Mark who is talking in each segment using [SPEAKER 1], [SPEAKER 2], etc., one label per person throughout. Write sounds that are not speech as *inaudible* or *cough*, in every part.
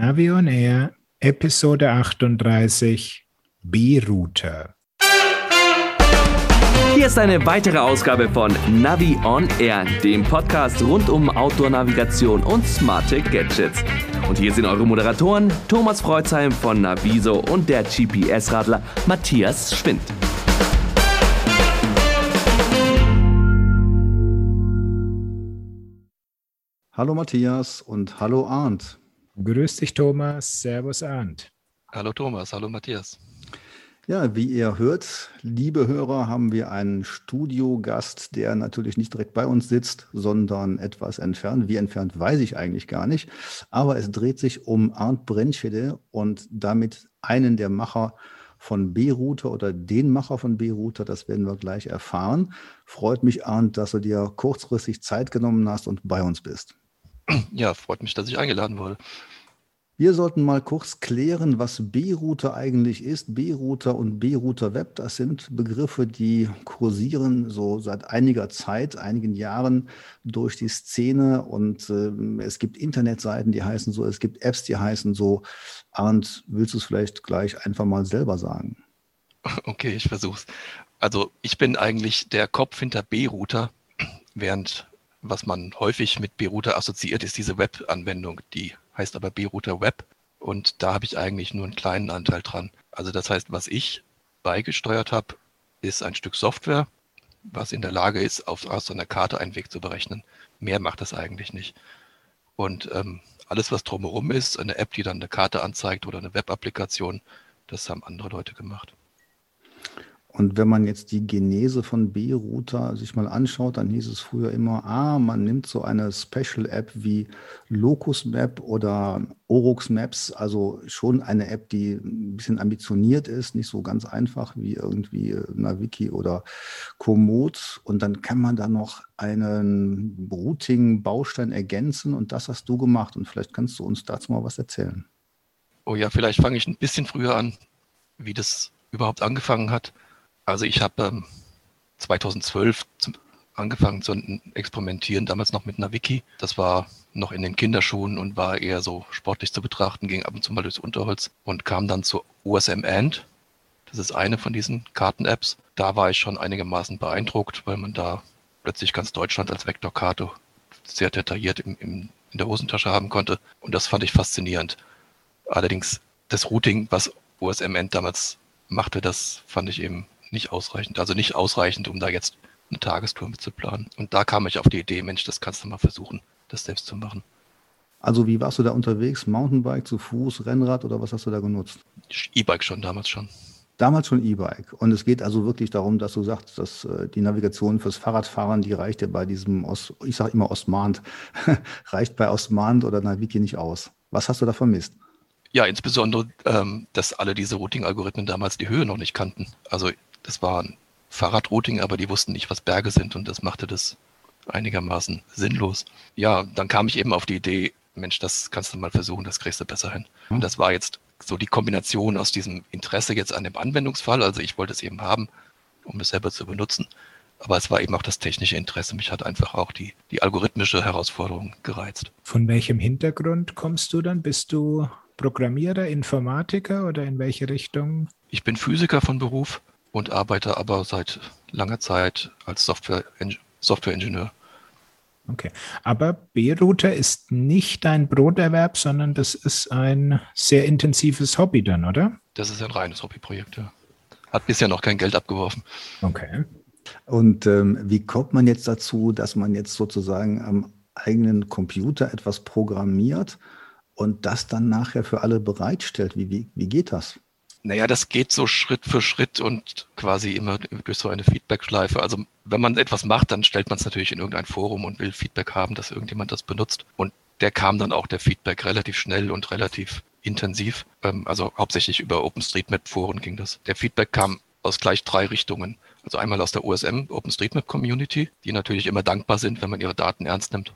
[SPEAKER 1] Navi on Air, Episode 38, B-Router.
[SPEAKER 2] Hier ist eine weitere Ausgabe von Navi on Air, dem Podcast rund um Outdoor-Navigation und smarte Gadgets. Und hier sind eure Moderatoren Thomas Freuzheim von Naviso und der GPS-Radler Matthias Schwind.
[SPEAKER 3] Hallo Matthias und hallo Arndt.
[SPEAKER 1] Grüß dich, Thomas. Servus, Arndt.
[SPEAKER 4] Hallo Thomas, hallo Matthias.
[SPEAKER 3] Ja, wie ihr hört, liebe Hörer, haben wir einen Studiogast, der natürlich nicht direkt bei uns sitzt, sondern etwas entfernt. Wie entfernt, weiß ich eigentlich gar nicht. Aber es dreht sich um Arndt Brennschede und damit einen der Macher von B-Router oder den Macher von B-Router. Das werden wir gleich erfahren. Freut mich, Arndt, dass du dir kurzfristig Zeit genommen hast und bei uns bist.
[SPEAKER 4] Ja, freut mich, dass ich eingeladen wurde.
[SPEAKER 3] Wir sollten mal kurz klären, was B-Router eigentlich ist. B-Router und B-Router Web, das sind Begriffe, die kursieren so seit einiger Zeit, einigen Jahren durch die Szene. Und äh, es gibt Internetseiten, die heißen so, es gibt Apps, die heißen so. Arndt, willst du es vielleicht gleich einfach mal selber sagen?
[SPEAKER 4] Okay, ich versuch's. Also ich bin eigentlich der Kopf hinter B-Router, während was man häufig mit B-Router assoziiert, ist diese Web-Anwendung, die heißt aber B-Router Web. Und da habe ich eigentlich nur einen kleinen Anteil dran. Also das heißt, was ich beigesteuert habe, ist ein Stück Software, was in der Lage ist, auf, aus einer Karte einen Weg zu berechnen. Mehr macht das eigentlich nicht. Und ähm, alles, was drumherum ist, eine App, die dann eine Karte anzeigt oder eine Web-Applikation, das haben andere Leute gemacht.
[SPEAKER 3] Und wenn man jetzt die Genese von B-Router sich mal anschaut, dann hieß es früher immer, ah, man nimmt so eine Special-App wie Locus Map oder Orux Maps, also schon eine App, die ein bisschen ambitioniert ist, nicht so ganz einfach wie irgendwie Naviki oder Komoot. Und dann kann man da noch einen Routing-Baustein ergänzen und das hast du gemacht. Und vielleicht kannst du uns dazu mal was erzählen.
[SPEAKER 4] Oh ja, vielleicht fange ich ein bisschen früher an, wie das überhaupt angefangen hat. Also ich habe ähm, 2012 zum, angefangen zu experimentieren, damals noch mit Naviki. Das war noch in den Kinderschuhen und war eher so sportlich zu betrachten, ging ab und zu mal durchs Unterholz und kam dann zu OSM Ant. Das ist eine von diesen Karten-Apps. Da war ich schon einigermaßen beeindruckt, weil man da plötzlich ganz Deutschland als Vektorkarte sehr detailliert im, im, in der Hosentasche haben konnte. Und das fand ich faszinierend. Allerdings das Routing, was OSM Ant damals machte, das fand ich eben nicht ausreichend. Also nicht ausreichend, um da jetzt eine Tagestour mit zu planen. Und da kam ich auf die Idee, Mensch, das kannst du mal versuchen, das selbst zu machen.
[SPEAKER 3] Also wie warst du da unterwegs? Mountainbike, zu Fuß, Rennrad oder was hast du da genutzt?
[SPEAKER 4] E-Bike schon, damals schon.
[SPEAKER 3] Damals schon E-Bike. Und es geht also wirklich darum, dass du sagst, dass äh, die Navigation fürs Fahrradfahren, die reicht ja bei diesem, Ost, ich sage immer Ostmahnt, *laughs* reicht bei Ostmahnt oder Naviki nicht aus. Was hast du da vermisst?
[SPEAKER 4] Ja, insbesondere, ähm, dass alle diese Routing-Algorithmen damals die Höhe noch nicht kannten. Also das war ein Fahrradrouting, aber die wussten nicht, was Berge sind und das machte das einigermaßen sinnlos. Ja, dann kam ich eben auf die Idee, Mensch, das kannst du mal versuchen, das kriegst du besser hin. Und hm. das war jetzt so die Kombination aus diesem Interesse jetzt an dem Anwendungsfall. Also ich wollte es eben haben, um es selber zu benutzen. Aber es war eben auch das technische Interesse. Mich hat einfach auch die, die algorithmische Herausforderung gereizt.
[SPEAKER 1] Von welchem Hintergrund kommst du dann? Bist du Programmierer, Informatiker oder in welche Richtung?
[SPEAKER 4] Ich bin Physiker von Beruf und arbeite aber seit langer Zeit als Software Softwareingenieur.
[SPEAKER 1] Okay, aber B-Router ist nicht ein Broterwerb, sondern das ist ein sehr intensives Hobby dann, oder?
[SPEAKER 4] Das ist ein reines Hobbyprojekt, ja. Hat bisher noch kein Geld abgeworfen.
[SPEAKER 1] Okay.
[SPEAKER 3] Und ähm, wie kommt man jetzt dazu, dass man jetzt sozusagen am eigenen Computer etwas programmiert und das dann nachher für alle bereitstellt? Wie, wie, wie geht das?
[SPEAKER 4] Naja, das geht so Schritt für Schritt und quasi immer durch so eine Feedback-Schleife. Also wenn man etwas macht, dann stellt man es natürlich in irgendein Forum und will Feedback haben, dass irgendjemand das benutzt. Und der kam dann auch der Feedback relativ schnell und relativ intensiv. Ähm, also hauptsächlich über OpenStreetMap-Foren ging das. Der Feedback kam aus gleich drei Richtungen. Also einmal aus der OSM, OpenStreetMap Community, die natürlich immer dankbar sind, wenn man ihre Daten ernst nimmt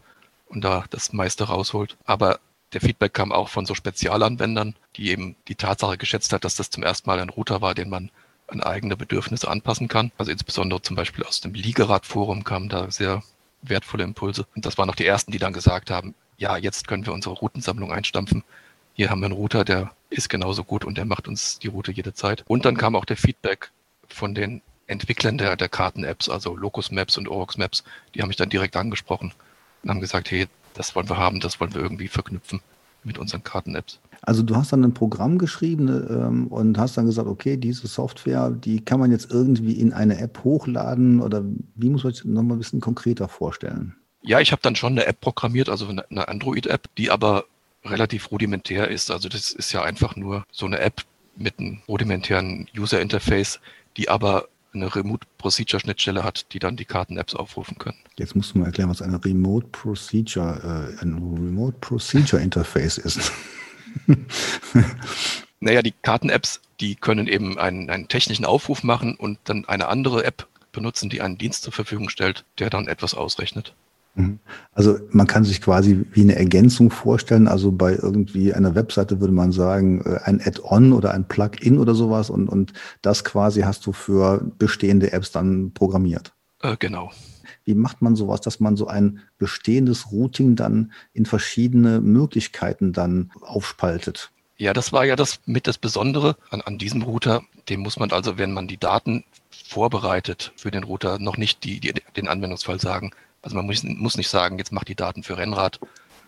[SPEAKER 4] und da das meiste rausholt. Aber der Feedback kam auch von so Spezialanwendern, die eben die Tatsache geschätzt hat, dass das zum ersten Mal ein Router war, den man an eigene Bedürfnisse anpassen kann. Also insbesondere zum Beispiel aus dem Liegerad-Forum kamen da sehr wertvolle Impulse. Und das waren auch die ersten, die dann gesagt haben, ja, jetzt können wir unsere Routensammlung einstampfen. hier haben wir einen Router, der ist genauso gut und der macht uns die Route jederzeit. Und dann kam auch der Feedback von den Entwicklern der, der Karten-Apps, also Locus Maps und Orox Maps, die haben mich dann direkt angesprochen und haben gesagt, hey, das wollen wir haben, das wollen wir irgendwie verknüpfen mit unseren Karten-Apps.
[SPEAKER 3] Also du hast dann ein Programm geschrieben ähm, und hast dann gesagt, okay, diese Software, die kann man jetzt irgendwie in eine App hochladen oder wie muss man sich nochmal ein bisschen konkreter vorstellen?
[SPEAKER 4] Ja, ich habe dann schon eine App programmiert, also eine Android-App, die aber relativ rudimentär ist. Also das ist ja einfach nur so eine App mit einem rudimentären User-Interface, die aber eine Remote Procedure Schnittstelle hat, die dann die Karten-Apps aufrufen können.
[SPEAKER 3] Jetzt musst du mal erklären, was eine Remote Procedure, äh, ein Remote Procedure Interface ist. *laughs* *laughs*
[SPEAKER 4] naja, die Karten-Apps, die können eben einen, einen technischen Aufruf machen und dann eine andere App benutzen, die einen Dienst zur Verfügung stellt, der dann etwas ausrechnet.
[SPEAKER 3] Mhm. Also man kann sich quasi wie eine Ergänzung vorstellen. Also bei irgendwie einer Webseite würde man sagen, äh, ein Add-on oder ein Plugin oder sowas und, und das quasi hast du für bestehende Apps dann programmiert.
[SPEAKER 4] Äh, genau.
[SPEAKER 3] Wie macht man sowas, dass man so ein bestehendes Routing dann in verschiedene Möglichkeiten dann aufspaltet?
[SPEAKER 4] Ja, das war ja das mit das Besondere an, an diesem Router. Dem muss man also, wenn man die Daten vorbereitet für den Router, noch nicht die, die, den Anwendungsfall sagen, also man muss, muss nicht sagen, jetzt mach die Daten für Rennrad,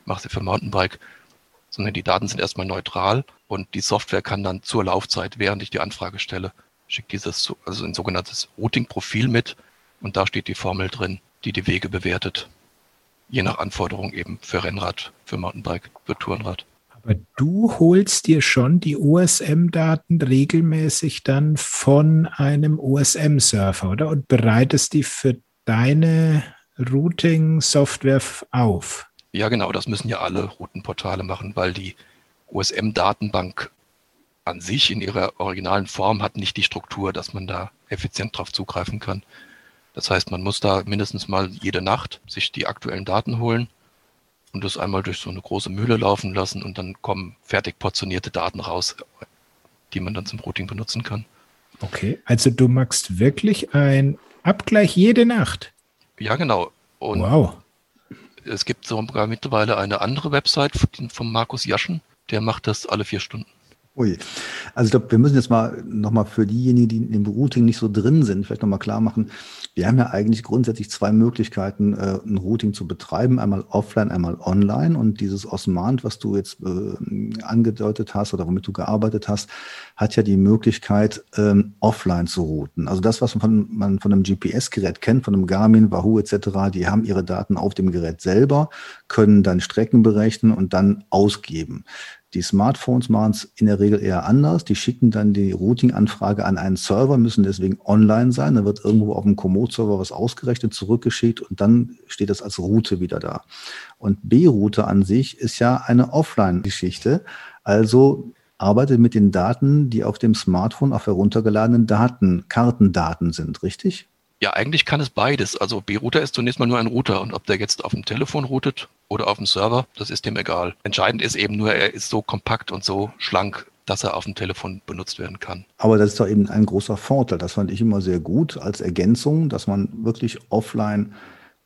[SPEAKER 4] mach sie für Mountainbike, sondern die Daten sind erstmal neutral und die Software kann dann zur Laufzeit, während ich die Anfrage stelle, schickt dieses, also ein sogenanntes Routing-Profil mit und da steht die Formel drin, die die Wege bewertet. Je nach Anforderung eben für Rennrad, für Mountainbike, für Tourenrad.
[SPEAKER 1] Aber du holst dir schon die OSM-Daten regelmäßig dann von einem OSM-Surfer, oder? Und bereitest die für deine Routing-Software auf?
[SPEAKER 4] Ja, genau, das müssen ja alle Routenportale machen, weil die OSM-Datenbank an sich in ihrer originalen Form hat nicht die Struktur, dass man da effizient drauf zugreifen kann. Das heißt, man muss da mindestens mal jede Nacht sich die aktuellen Daten holen und das einmal durch so eine große Mühle laufen lassen und dann kommen fertig portionierte Daten raus, die man dann zum Routing benutzen kann.
[SPEAKER 1] Okay, also du machst wirklich ein Abgleich jede Nacht?
[SPEAKER 4] Ja, genau. Und
[SPEAKER 1] wow.
[SPEAKER 4] Es gibt sogar mittlerweile eine andere Website von Markus Jaschen, der macht das alle vier Stunden.
[SPEAKER 3] Ui. Also ich glaube, wir müssen jetzt mal nochmal für diejenigen, die im Routing nicht so drin sind, vielleicht nochmal klar machen, wir haben ja eigentlich grundsätzlich zwei Möglichkeiten, äh, ein Routing zu betreiben, einmal offline, einmal online. Und dieses Osmant, was du jetzt äh, angedeutet hast oder womit du gearbeitet hast, hat ja die Möglichkeit, ähm, offline zu routen. Also das, was man von, man von einem GPS-Gerät kennt, von einem Garmin, Wahoo etc., die haben ihre Daten auf dem Gerät selber, können dann Strecken berechnen und dann ausgeben. Die Smartphones machen es in der Regel eher anders. Die schicken dann die Routing-Anfrage an einen Server, müssen deswegen online sein. Da wird irgendwo auf dem Komoot-Server was ausgerechnet, zurückgeschickt und dann steht das als Route wieder da. Und B-Route an sich ist ja eine Offline-Geschichte. Also arbeitet mit den Daten, die auf dem Smartphone auf heruntergeladenen Daten, Kartendaten sind, richtig?
[SPEAKER 4] Ja, eigentlich kann es beides. Also B-Router ist zunächst mal nur ein Router und ob der jetzt auf dem Telefon routet oder auf dem Server, das ist dem egal. Entscheidend ist eben nur, er ist so kompakt und so schlank, dass er auf dem Telefon benutzt werden kann.
[SPEAKER 3] Aber das ist doch eben ein großer Vorteil. Das fand ich immer sehr gut als Ergänzung, dass man wirklich offline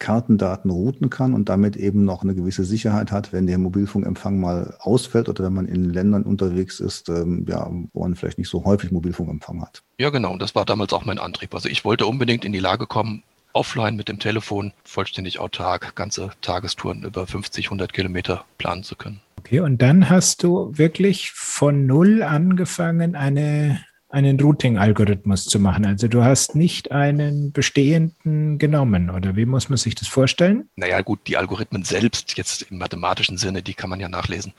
[SPEAKER 3] Kartendaten routen kann und damit eben noch eine gewisse Sicherheit hat, wenn der Mobilfunkempfang mal ausfällt oder wenn man in Ländern unterwegs ist, ähm, ja, wo man vielleicht nicht so häufig Mobilfunkempfang hat.
[SPEAKER 4] Ja, genau. Und das war damals auch mein Antrieb. Also ich wollte unbedingt in die Lage kommen, offline mit dem Telefon vollständig autark ganze Tagestouren über 50, 100 Kilometer planen zu können.
[SPEAKER 1] Okay, und dann hast du wirklich von Null angefangen, eine einen Routing-Algorithmus zu machen. Also du hast nicht einen bestehenden genommen, oder wie muss man sich das vorstellen?
[SPEAKER 4] Naja gut, die Algorithmen selbst, jetzt im mathematischen Sinne, die kann man ja nachlesen.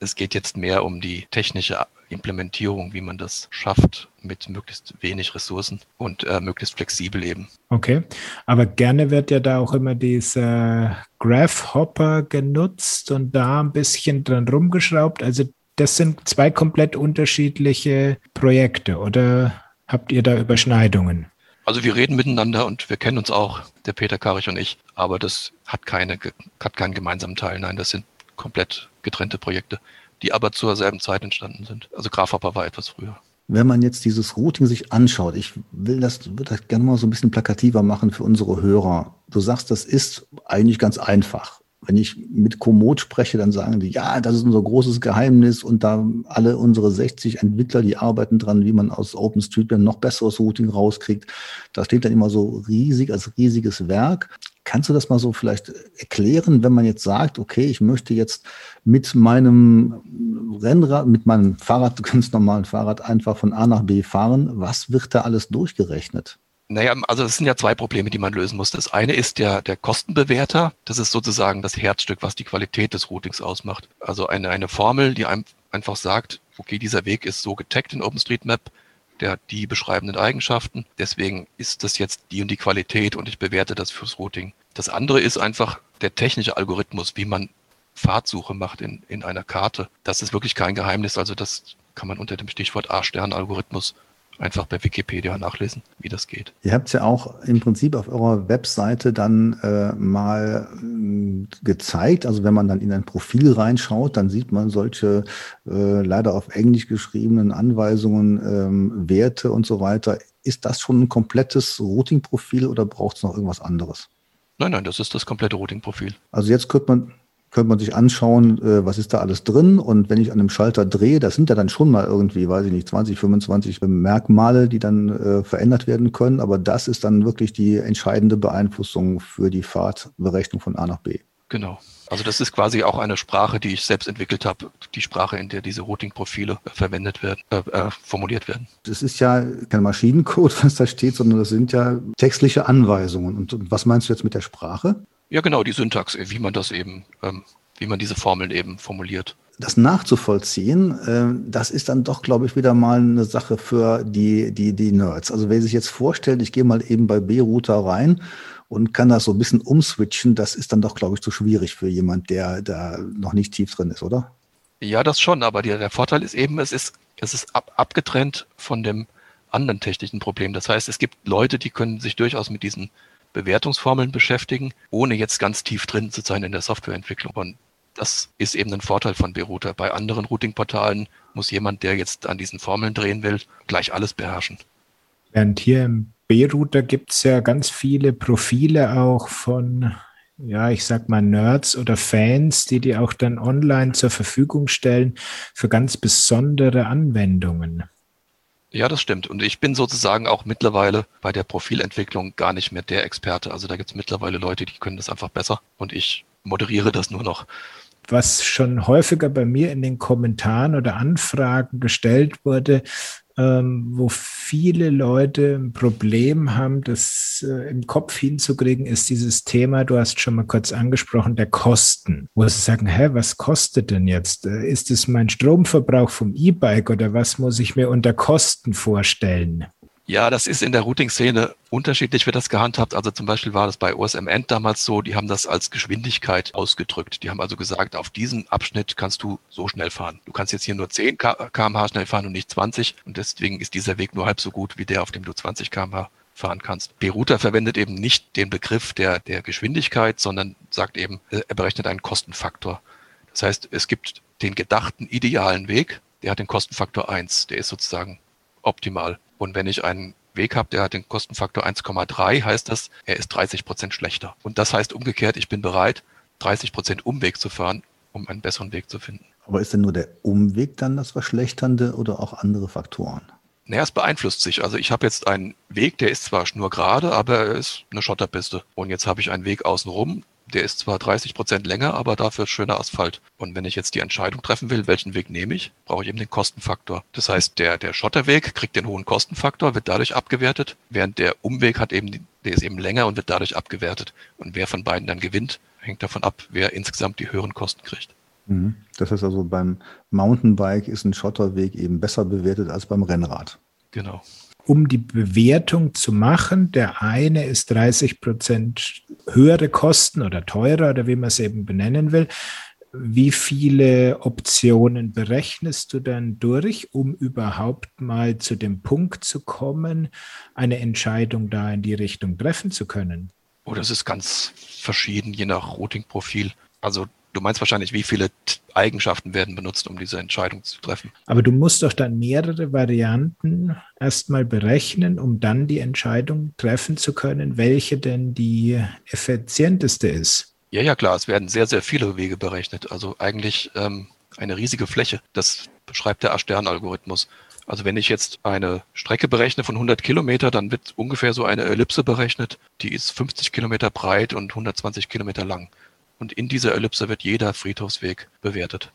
[SPEAKER 4] Es geht jetzt mehr um die technische Implementierung, wie man das schafft mit möglichst wenig Ressourcen und äh, möglichst flexibel eben.
[SPEAKER 1] Okay, aber gerne wird ja da auch immer dieser Graph-Hopper genutzt und da ein bisschen dran rumgeschraubt. Also das sind zwei komplett unterschiedliche Projekte oder habt ihr da Überschneidungen?
[SPEAKER 4] Also wir reden miteinander und wir kennen uns auch, der Peter Karich und ich, aber das hat, keine, hat keinen gemeinsamen Teil. Nein, das sind komplett getrennte Projekte, die aber zur selben Zeit entstanden sind. Also Grafhopper war etwas früher.
[SPEAKER 3] Wenn man jetzt dieses Routing sich anschaut, ich will das, würde das gerne mal so ein bisschen plakativer machen für unsere Hörer. Du sagst, das ist eigentlich ganz einfach wenn ich mit Komoot spreche, dann sagen die, ja, das ist unser großes Geheimnis und da alle unsere 60 Entwickler, die arbeiten dran, wie man aus OpenStreetMap noch besseres Routing rauskriegt. Das steht dann immer so riesig als riesiges Werk. Kannst du das mal so vielleicht erklären, wenn man jetzt sagt, okay, ich möchte jetzt mit meinem Rennrad, mit meinem Fahrrad, *laughs* ganz normalen Fahrrad einfach von A nach B fahren, was wird da alles durchgerechnet?
[SPEAKER 4] Naja, also es sind ja zwei Probleme, die man lösen muss. Das eine ist der, der Kostenbewerter. Das ist sozusagen das Herzstück, was die Qualität des Routings ausmacht. Also eine, eine Formel, die einem einfach sagt, okay, dieser Weg ist so getaggt in OpenStreetMap, der hat die beschreibenden Eigenschaften. Deswegen ist das jetzt die und die Qualität und ich bewerte das fürs Routing. Das andere ist einfach der technische Algorithmus, wie man Fahrtsuche macht in, in einer Karte. Das ist wirklich kein Geheimnis. Also das kann man unter dem Stichwort A-Stern-Algorithmus einfach bei Wikipedia nachlesen, wie das geht.
[SPEAKER 3] Ihr habt es ja auch im Prinzip auf eurer Webseite dann äh, mal äh, gezeigt. Also wenn man dann in ein Profil reinschaut, dann sieht man solche äh, leider auf Englisch geschriebenen Anweisungen, ähm, Werte und so weiter. Ist das schon ein komplettes Routing-Profil oder braucht es noch irgendwas anderes?
[SPEAKER 4] Nein, nein, das ist das komplette Routing-Profil.
[SPEAKER 3] Also jetzt könnte man könnte man sich anschauen, äh, was ist da alles drin. Und wenn ich an einem Schalter drehe, das sind ja dann schon mal irgendwie, weiß ich nicht, 20, 25 Merkmale, die dann äh, verändert werden können. Aber das ist dann wirklich die entscheidende Beeinflussung für die Fahrtberechnung von A nach B.
[SPEAKER 4] Genau. Also das ist quasi auch eine Sprache, die ich selbst entwickelt habe, die Sprache, in der diese Routing-Profile verwendet werden, äh, äh, formuliert werden.
[SPEAKER 3] Das ist ja kein Maschinencode, *laughs* was da steht, sondern das sind ja textliche Anweisungen. Und was meinst du jetzt mit der Sprache?
[SPEAKER 4] Ja, genau, die Syntax, wie man das eben, ähm, wie man diese Formeln eben formuliert.
[SPEAKER 3] Das nachzuvollziehen, äh, das ist dann doch, glaube ich, wieder mal eine Sache für die, die, die Nerds. Also wer sich jetzt vorstellt, ich gehe mal eben bei B-Router rein und kann das so ein bisschen umswitchen, das ist dann doch, glaube ich, zu schwierig für jemand, der da noch nicht tief drin ist, oder?
[SPEAKER 4] Ja, das schon, aber die, der Vorteil ist eben, es ist, es ist ab, abgetrennt von dem anderen technischen Problem. Das heißt, es gibt Leute, die können sich durchaus mit diesen Bewertungsformeln beschäftigen, ohne jetzt ganz tief drin zu sein in der Softwareentwicklung. Und das ist eben ein Vorteil von B-Router. Bei anderen Routing-Portalen muss jemand, der jetzt an diesen Formeln drehen will, gleich alles beherrschen.
[SPEAKER 1] Während hier im B-Router gibt es ja ganz viele Profile auch von, ja, ich sag mal Nerds oder Fans, die die auch dann online zur Verfügung stellen für ganz besondere Anwendungen.
[SPEAKER 4] Ja, das stimmt. Und ich bin sozusagen auch mittlerweile bei der Profilentwicklung gar nicht mehr der Experte. Also da gibt es mittlerweile Leute, die können das einfach besser und ich moderiere das nur noch.
[SPEAKER 1] Was schon häufiger bei mir in den Kommentaren oder Anfragen gestellt wurde, ähm, wo viele Leute ein Problem haben, das äh, im Kopf hinzukriegen, ist dieses Thema, du hast schon mal kurz angesprochen, der Kosten. Wo sie sagen, hä, was kostet denn jetzt? Äh, ist es mein Stromverbrauch vom E-Bike oder was muss ich mir unter Kosten vorstellen?
[SPEAKER 4] Ja, das ist in der Routing-Szene unterschiedlich, wird das gehandhabt. Also zum Beispiel war das bei OSM End damals so, die haben das als Geschwindigkeit ausgedrückt. Die haben also gesagt, auf diesen Abschnitt kannst du so schnell fahren. Du kannst jetzt hier nur 10 kmh schnell fahren und nicht 20 und deswegen ist dieser Weg nur halb so gut wie der, auf dem du 20 kmh fahren kannst. B-Router verwendet eben nicht den Begriff der, der Geschwindigkeit, sondern sagt eben, äh, er berechnet einen Kostenfaktor. Das heißt, es gibt den gedachten idealen Weg, der hat den Kostenfaktor 1, der ist sozusagen optimal. Und wenn ich einen Weg habe, der hat den Kostenfaktor 1,3, heißt das, er ist 30 Prozent schlechter. Und das heißt umgekehrt, ich bin bereit, 30 Prozent Umweg zu fahren, um einen besseren Weg zu finden.
[SPEAKER 3] Aber ist denn nur der Umweg dann das Verschlechternde oder auch andere Faktoren?
[SPEAKER 4] Naja, es beeinflusst sich. Also ich habe jetzt einen Weg, der ist zwar nur gerade, aber er ist eine Schotterpiste. Und jetzt habe ich einen Weg außenrum, der ist zwar 30 Prozent länger, aber dafür schöner Asphalt. Und wenn ich jetzt die Entscheidung treffen will, welchen Weg nehme ich, brauche ich eben den Kostenfaktor. Das heißt, der, der Schotterweg kriegt den hohen Kostenfaktor, wird dadurch abgewertet, während der Umweg hat eben, der ist eben länger und wird dadurch abgewertet. Und wer von beiden dann gewinnt, hängt davon ab, wer insgesamt die höheren Kosten kriegt.
[SPEAKER 3] Mhm. Das heißt also, beim Mountainbike ist ein Schotterweg eben besser bewertet als beim Rennrad.
[SPEAKER 4] Genau
[SPEAKER 1] um die Bewertung zu machen. Der eine ist 30 Prozent höhere Kosten oder teurer oder wie man es eben benennen will. Wie viele Optionen berechnest du dann durch, um überhaupt mal zu dem Punkt zu kommen, eine Entscheidung da in die Richtung treffen zu können?
[SPEAKER 4] Oh, das ist ganz verschieden, je nach Routing-Profil. Also Du meinst wahrscheinlich, wie viele Eigenschaften werden benutzt, um diese Entscheidung zu treffen.
[SPEAKER 1] Aber du musst doch dann mehrere Varianten erstmal berechnen, um dann die Entscheidung treffen zu können, welche denn die effizienteste ist.
[SPEAKER 4] Ja, ja, klar, es werden sehr, sehr viele Wege berechnet. Also eigentlich ähm, eine riesige Fläche. Das beschreibt der A-Stern-Algorithmus. Also wenn ich jetzt eine Strecke berechne von 100 Kilometer, dann wird ungefähr so eine Ellipse berechnet. Die ist 50 Kilometer breit und 120 Kilometer lang. Und in dieser Ellipse wird jeder Friedhofsweg bewertet.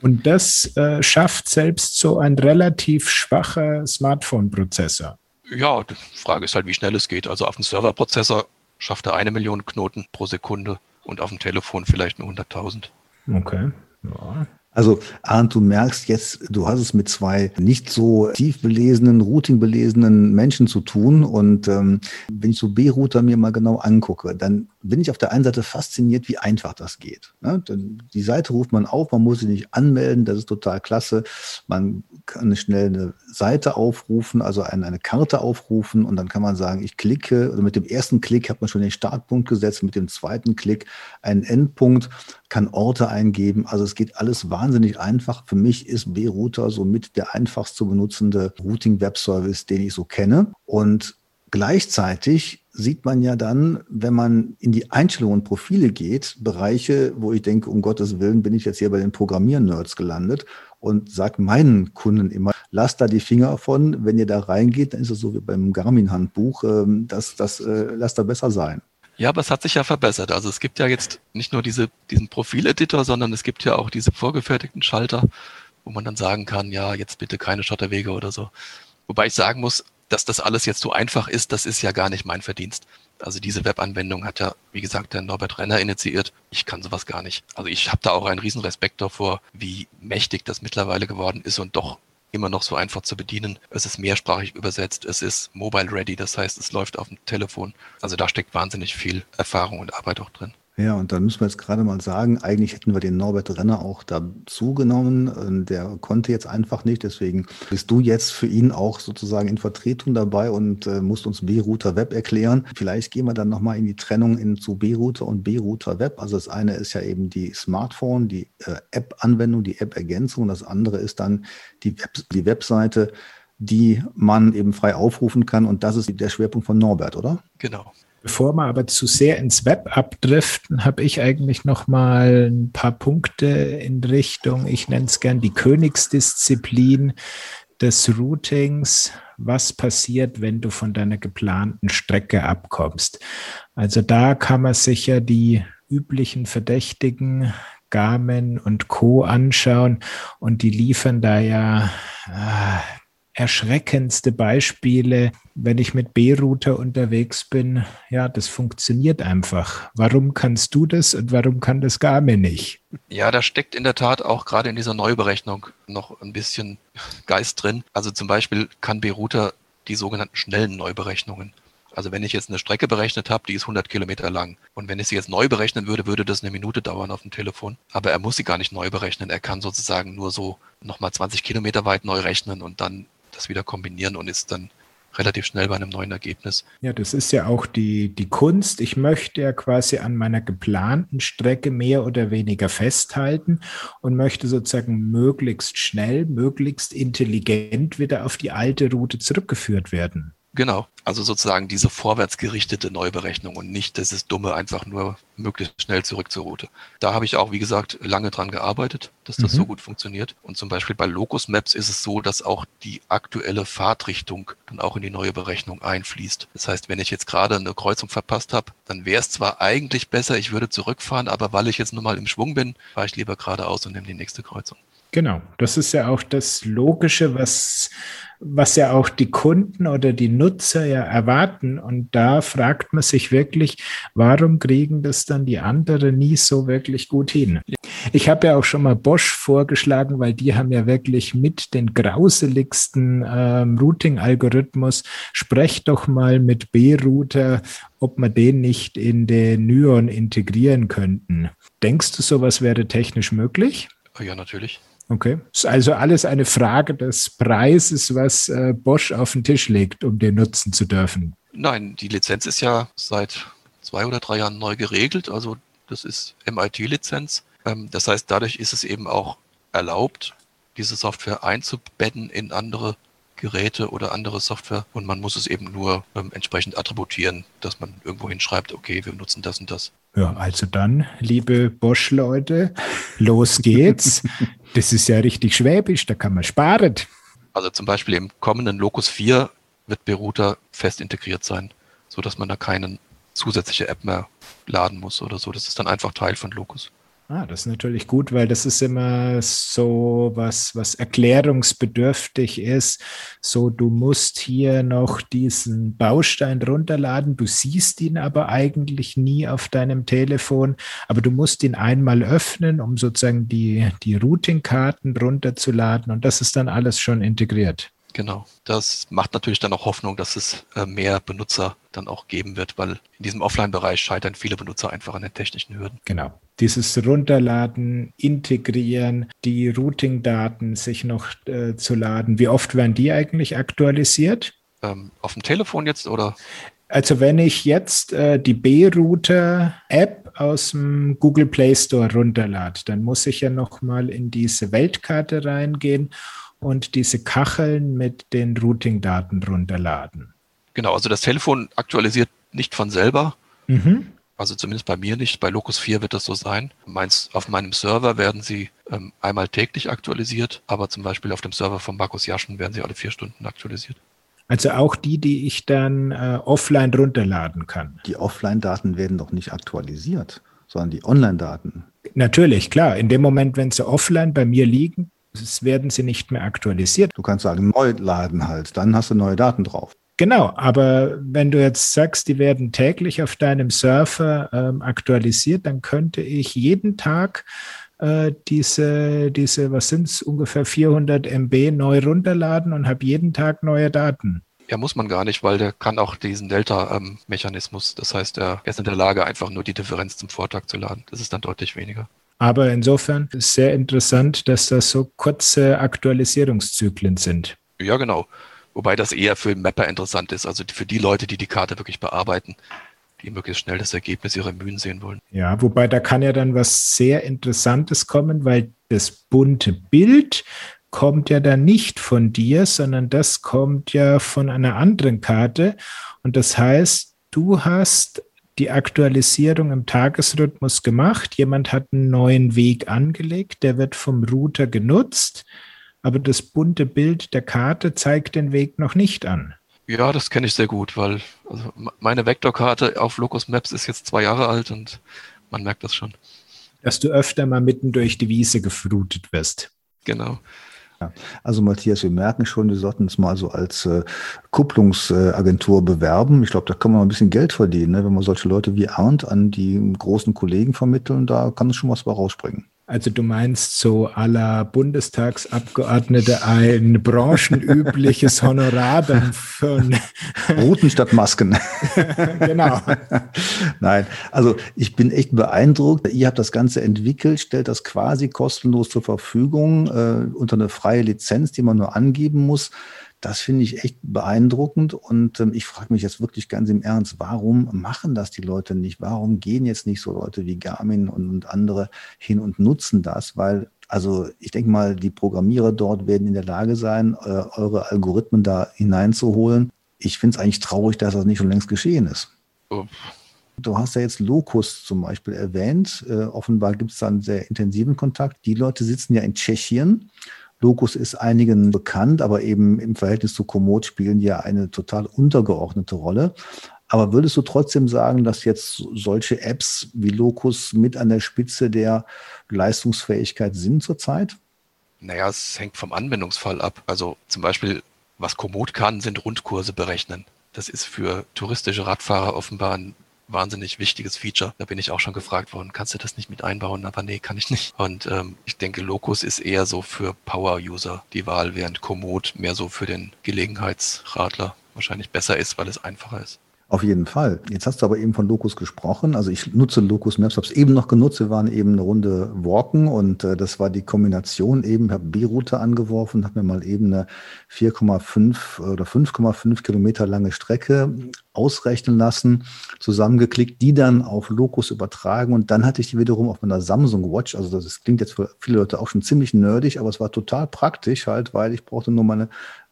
[SPEAKER 1] Und das äh, schafft selbst so ein relativ schwacher Smartphone-Prozessor.
[SPEAKER 4] Ja, die Frage ist halt, wie schnell es geht. Also auf dem Serverprozessor schafft er eine Million Knoten pro Sekunde und auf dem Telefon vielleicht nur 100.000.
[SPEAKER 1] Okay. Ja.
[SPEAKER 3] Also Arndt, du merkst jetzt, du hast es mit zwei nicht so tief belesenen, Routing belesenen Menschen zu tun. Und ähm, wenn ich so B-Router mir mal genau angucke, dann bin ich auf der einen Seite fasziniert, wie einfach das geht. Ne? Die Seite ruft man auf, man muss sie nicht anmelden, das ist total klasse. Man kann schnell eine Seite aufrufen, also eine, eine Karte aufrufen und dann kann man sagen, ich klicke, also mit dem ersten Klick hat man schon den Startpunkt gesetzt, mit dem zweiten Klick einen Endpunkt, kann Orte eingeben. Also es geht alles wahnsinnig einfach. Für mich ist B-Router somit der einfachst zu benutzende Routing-Web-Service, den ich so kenne. Und gleichzeitig sieht man ja dann, wenn man in die Einstellungen und Profile geht, Bereiche, wo ich denke, um Gottes Willen bin ich jetzt hier bei den Programmier-Nerds gelandet und sage meinen Kunden immer, lasst da die Finger von, wenn ihr da reingeht, dann ist es so wie beim Garmin-Handbuch, ähm, das, das äh, lasst da besser sein.
[SPEAKER 4] Ja, aber es hat sich ja verbessert. Also es gibt ja jetzt nicht nur diese, diesen Profileditor, sondern es gibt ja auch diese vorgefertigten Schalter, wo man dann sagen kann, ja, jetzt bitte keine Schotterwege oder so. Wobei ich sagen muss, dass das alles jetzt so einfach ist, das ist ja gar nicht mein Verdienst. Also diese Webanwendung hat ja, wie gesagt, der Norbert Renner initiiert. Ich kann sowas gar nicht. Also ich habe da auch einen riesen Respekt davor, wie mächtig das mittlerweile geworden ist und doch immer noch so einfach zu bedienen. Es ist mehrsprachig übersetzt, es ist mobile ready, das heißt, es läuft auf dem Telefon. Also da steckt wahnsinnig viel Erfahrung und Arbeit auch drin.
[SPEAKER 3] Ja, und dann müssen wir jetzt gerade mal sagen, eigentlich hätten wir den Norbert Renner auch dazu genommen. Der konnte jetzt einfach nicht. Deswegen bist du jetzt für ihn auch sozusagen in Vertretung dabei und äh, musst uns B-Router Web erklären. Vielleicht gehen wir dann nochmal in die Trennung in, zu B-Router und B-Router Web. Also das eine ist ja eben die Smartphone, die äh, App-Anwendung, die App-Ergänzung. Das andere ist dann die, Web die Webseite, die man eben frei aufrufen kann. Und das ist der Schwerpunkt von Norbert, oder?
[SPEAKER 4] Genau.
[SPEAKER 1] Bevor wir aber zu sehr ins Web abdriften, habe ich eigentlich noch mal ein paar Punkte in Richtung, ich nenne es gern die Königsdisziplin des Routings. Was passiert, wenn du von deiner geplanten Strecke abkommst? Also da kann man sicher die üblichen Verdächtigen Garmin und Co. anschauen und die liefern da ja äh, erschreckendste Beispiele, wenn ich mit B-Router unterwegs bin. Ja, das funktioniert einfach. Warum kannst du das und warum kann das Garmin nicht?
[SPEAKER 4] Ja, da steckt in der Tat auch gerade in dieser Neuberechnung noch ein bisschen Geist drin. Also zum Beispiel kann B-Router die sogenannten schnellen Neuberechnungen. Also wenn ich jetzt eine Strecke berechnet habe, die ist 100 Kilometer lang. Und wenn ich sie jetzt neu berechnen würde, würde das eine Minute dauern auf dem Telefon. Aber er muss sie gar nicht neu berechnen. Er kann sozusagen nur so nochmal 20 Kilometer weit neu rechnen und dann das wieder kombinieren und ist dann relativ schnell bei einem neuen Ergebnis.
[SPEAKER 1] Ja, das ist ja auch die, die Kunst. Ich möchte ja quasi an meiner geplanten Strecke mehr oder weniger festhalten und möchte sozusagen möglichst schnell, möglichst intelligent wieder auf die alte Route zurückgeführt werden.
[SPEAKER 4] Genau, also sozusagen diese vorwärtsgerichtete Neuberechnung und nicht dieses dumme einfach nur möglichst schnell zurück zur Route. Da habe ich auch, wie gesagt, lange dran gearbeitet, dass das mhm. so gut funktioniert. Und zum Beispiel bei Locus Maps ist es so, dass auch die aktuelle Fahrtrichtung dann auch in die neue Berechnung einfließt. Das heißt, wenn ich jetzt gerade eine Kreuzung verpasst habe, dann wäre es zwar eigentlich besser, ich würde zurückfahren, aber weil ich jetzt nun mal im Schwung bin, fahre ich lieber geradeaus und nehme die nächste Kreuzung.
[SPEAKER 1] Genau, das ist ja auch das Logische, was, was ja auch die Kunden oder die Nutzer ja erwarten. Und da fragt man sich wirklich, warum kriegen das dann die anderen nie so wirklich gut hin? Ich habe ja auch schon mal Bosch vorgeschlagen, weil die haben ja wirklich mit den grauseligsten ähm, Routing-Algorithmus. Sprecht doch mal mit B-Router, ob man den nicht in den Nyon integrieren könnten. Denkst du, sowas wäre technisch möglich?
[SPEAKER 4] Ja, natürlich.
[SPEAKER 1] Okay. Ist also alles eine Frage des Preises, was äh, Bosch auf den Tisch legt, um den nutzen zu dürfen.
[SPEAKER 4] Nein, die Lizenz ist ja seit zwei oder drei Jahren neu geregelt. Also das ist MIT-Lizenz. Ähm, das heißt, dadurch ist es eben auch erlaubt, diese Software einzubetten in andere Geräte oder andere Software und man muss es eben nur ähm, entsprechend attributieren, dass man irgendwo hinschreibt, okay, wir nutzen das und das.
[SPEAKER 1] Ja, also dann, liebe Bosch-Leute, los geht's. *laughs* das ist ja richtig schwäbisch, da kann man sparen.
[SPEAKER 4] Also zum Beispiel im kommenden Locus 4 wird B-Router fest integriert sein, sodass man da keine zusätzliche App mehr laden muss oder so. Das ist dann einfach Teil von Locus.
[SPEAKER 1] Ah, das ist natürlich gut, weil das ist immer so was, was erklärungsbedürftig ist. So, du musst hier noch diesen Baustein runterladen. Du siehst ihn aber eigentlich nie auf deinem Telefon. Aber du musst ihn einmal öffnen, um sozusagen die, die Routing-Karten runterzuladen. Und das ist dann alles schon integriert.
[SPEAKER 4] Genau. Das macht natürlich dann auch Hoffnung, dass es äh, mehr Benutzer dann auch geben wird, weil in diesem Offline-Bereich scheitern viele Benutzer einfach an den technischen Hürden.
[SPEAKER 1] Genau. Dieses Runterladen, Integrieren, die Routing-Daten sich noch äh, zu laden. Wie oft werden die eigentlich aktualisiert?
[SPEAKER 4] Ähm, auf dem Telefon jetzt oder?
[SPEAKER 1] Also wenn ich jetzt äh, die B-Router-App aus dem Google Play Store runterlade, dann muss ich ja nochmal in diese Weltkarte reingehen und diese Kacheln mit den Routing-Daten runterladen.
[SPEAKER 4] Genau, also das Telefon aktualisiert nicht von selber. Mhm. Also zumindest bei mir nicht. Bei Locus 4 wird das so sein. Meins, auf meinem Server werden sie ähm, einmal täglich aktualisiert, aber zum Beispiel auf dem Server von Markus Jaschen werden sie alle vier Stunden aktualisiert.
[SPEAKER 1] Also auch die, die ich dann äh, offline runterladen kann.
[SPEAKER 3] Die Offline-Daten werden doch nicht aktualisiert, sondern die Online-Daten.
[SPEAKER 1] Natürlich, klar. In dem Moment, wenn sie offline bei mir liegen, es werden sie nicht mehr aktualisiert.
[SPEAKER 3] Du kannst sagen, neu laden halt, dann hast du neue Daten drauf.
[SPEAKER 1] Genau, aber wenn du jetzt sagst, die werden täglich auf deinem Surfer ähm, aktualisiert, dann könnte ich jeden Tag äh, diese, diese, was sind es, ungefähr 400 MB neu runterladen und habe jeden Tag neue Daten.
[SPEAKER 4] Ja, muss man gar nicht, weil der kann auch diesen Delta-Mechanismus. Ähm, das heißt, er ist in der Lage, einfach nur die Differenz zum Vortag zu laden. Das ist dann deutlich weniger.
[SPEAKER 1] Aber insofern ist sehr interessant, dass das so kurze Aktualisierungszyklen sind.
[SPEAKER 4] Ja, genau. Wobei das eher für Mapper interessant ist, also für die Leute, die die Karte wirklich bearbeiten, die möglichst schnell das Ergebnis ihrer Mühen sehen wollen.
[SPEAKER 1] Ja, wobei da kann ja dann was sehr Interessantes kommen, weil das bunte Bild kommt ja dann nicht von dir, sondern das kommt ja von einer anderen Karte. Und das heißt, du hast die Aktualisierung im Tagesrhythmus gemacht. Jemand hat einen neuen Weg angelegt, der wird vom Router genutzt, aber das bunte Bild der Karte zeigt den Weg noch nicht an.
[SPEAKER 4] Ja, das kenne ich sehr gut, weil also meine Vektorkarte auf Locus Maps ist jetzt zwei Jahre alt und man merkt das schon.
[SPEAKER 1] Dass du öfter mal mitten durch die Wiese geflutet wirst.
[SPEAKER 4] Genau.
[SPEAKER 3] Ja. Also Matthias, wir merken schon, wir sollten es mal so als äh, Kupplungsagentur bewerben. Ich glaube, da kann man ein bisschen Geld verdienen, ne? wenn wir solche Leute wie Arndt an die großen Kollegen vermitteln, da kann es schon was bei rausspringen.
[SPEAKER 1] Also du meinst so aller Bundestagsabgeordnete ein branchenübliches *laughs* Honorar dann von
[SPEAKER 3] Routen statt Masken. *laughs* genau. Nein, also ich bin echt beeindruckt. Ihr habt das Ganze entwickelt, stellt das quasi kostenlos zur Verfügung äh, unter eine freie Lizenz, die man nur angeben muss. Das finde ich echt beeindruckend und ähm, ich frage mich jetzt wirklich ganz im Ernst, warum machen das die Leute nicht? Warum gehen jetzt nicht so Leute wie Garmin und, und andere hin und nutzen das? Weil also ich denke mal, die Programmierer dort werden in der Lage sein, äh, eure Algorithmen da hineinzuholen. Ich finde es eigentlich traurig, dass das nicht schon längst geschehen ist. Oh. Du hast ja jetzt Locus zum Beispiel erwähnt. Äh, offenbar gibt es da einen sehr intensiven Kontakt. Die Leute sitzen ja in Tschechien Locus ist einigen bekannt, aber eben im Verhältnis zu Komoot spielen die ja eine total untergeordnete Rolle. Aber würdest du trotzdem sagen, dass jetzt solche Apps wie Locus mit an der Spitze der Leistungsfähigkeit sind zurzeit?
[SPEAKER 4] Naja, es hängt vom Anwendungsfall ab. Also zum Beispiel, was Komoot kann, sind Rundkurse berechnen. Das ist für touristische Radfahrer offenbar ein wahnsinnig wichtiges Feature. Da bin ich auch schon gefragt worden, kannst du das nicht mit einbauen? Aber nee, kann ich nicht. Und ähm, ich denke, Locus ist eher so für Power-User die Wahl, während Komoot mehr so für den Gelegenheitsradler wahrscheinlich besser ist, weil es einfacher ist.
[SPEAKER 3] Auf jeden Fall. Jetzt hast du aber eben von Locus gesprochen. Also ich nutze Locus Maps, habe es eben noch genutzt. Wir waren eben eine Runde walken und äh, das war die Kombination eben. Ich habe B-Route angeworfen, habe mir mal eben eine 4,5 oder 5,5 Kilometer lange Strecke ausrechnen lassen, zusammengeklickt, die dann auf Locus übertragen und dann hatte ich die wiederum auf meiner Samsung Watch. Also das klingt jetzt für viele Leute auch schon ziemlich nerdig, aber es war total praktisch halt, weil ich brauchte nur meine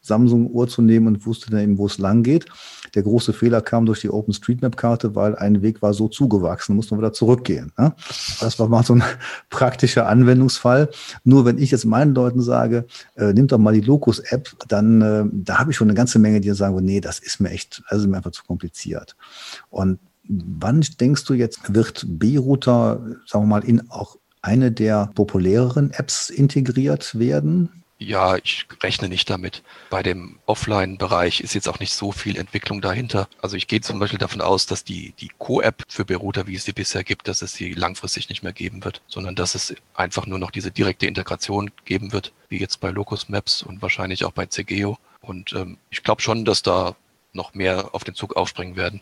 [SPEAKER 3] Samsung-Uhr zu nehmen und wusste dann eben, wo es lang geht. Der große Fehler kam durch die OpenStreetMap-Karte, weil ein Weg war so zugewachsen, musste man wieder zurückgehen. Ne? Das war mal so ein *laughs* praktischer Anwendungsfall. Nur wenn ich jetzt meinen Leuten sage, äh, nimmt doch mal die Locus-App, dann äh, da habe ich schon eine ganze Menge, die sagen, nee, das ist mir echt, das ist mir einfach zu kompliziert. Und wann denkst du jetzt, wird B-Router, sagen wir mal, in auch eine der populäreren Apps integriert werden?
[SPEAKER 4] Ja, ich rechne nicht damit. Bei dem Offline-Bereich ist jetzt auch nicht so viel Entwicklung dahinter. Also ich gehe zum Beispiel davon aus, dass die, die Co-App für Berouter, wie es sie bisher gibt, dass es sie langfristig nicht mehr geben wird, sondern dass es einfach nur noch diese direkte Integration geben wird, wie jetzt bei Locus Maps und wahrscheinlich auch bei CGeo. Und ähm, ich glaube schon, dass da noch mehr auf den Zug aufspringen werden.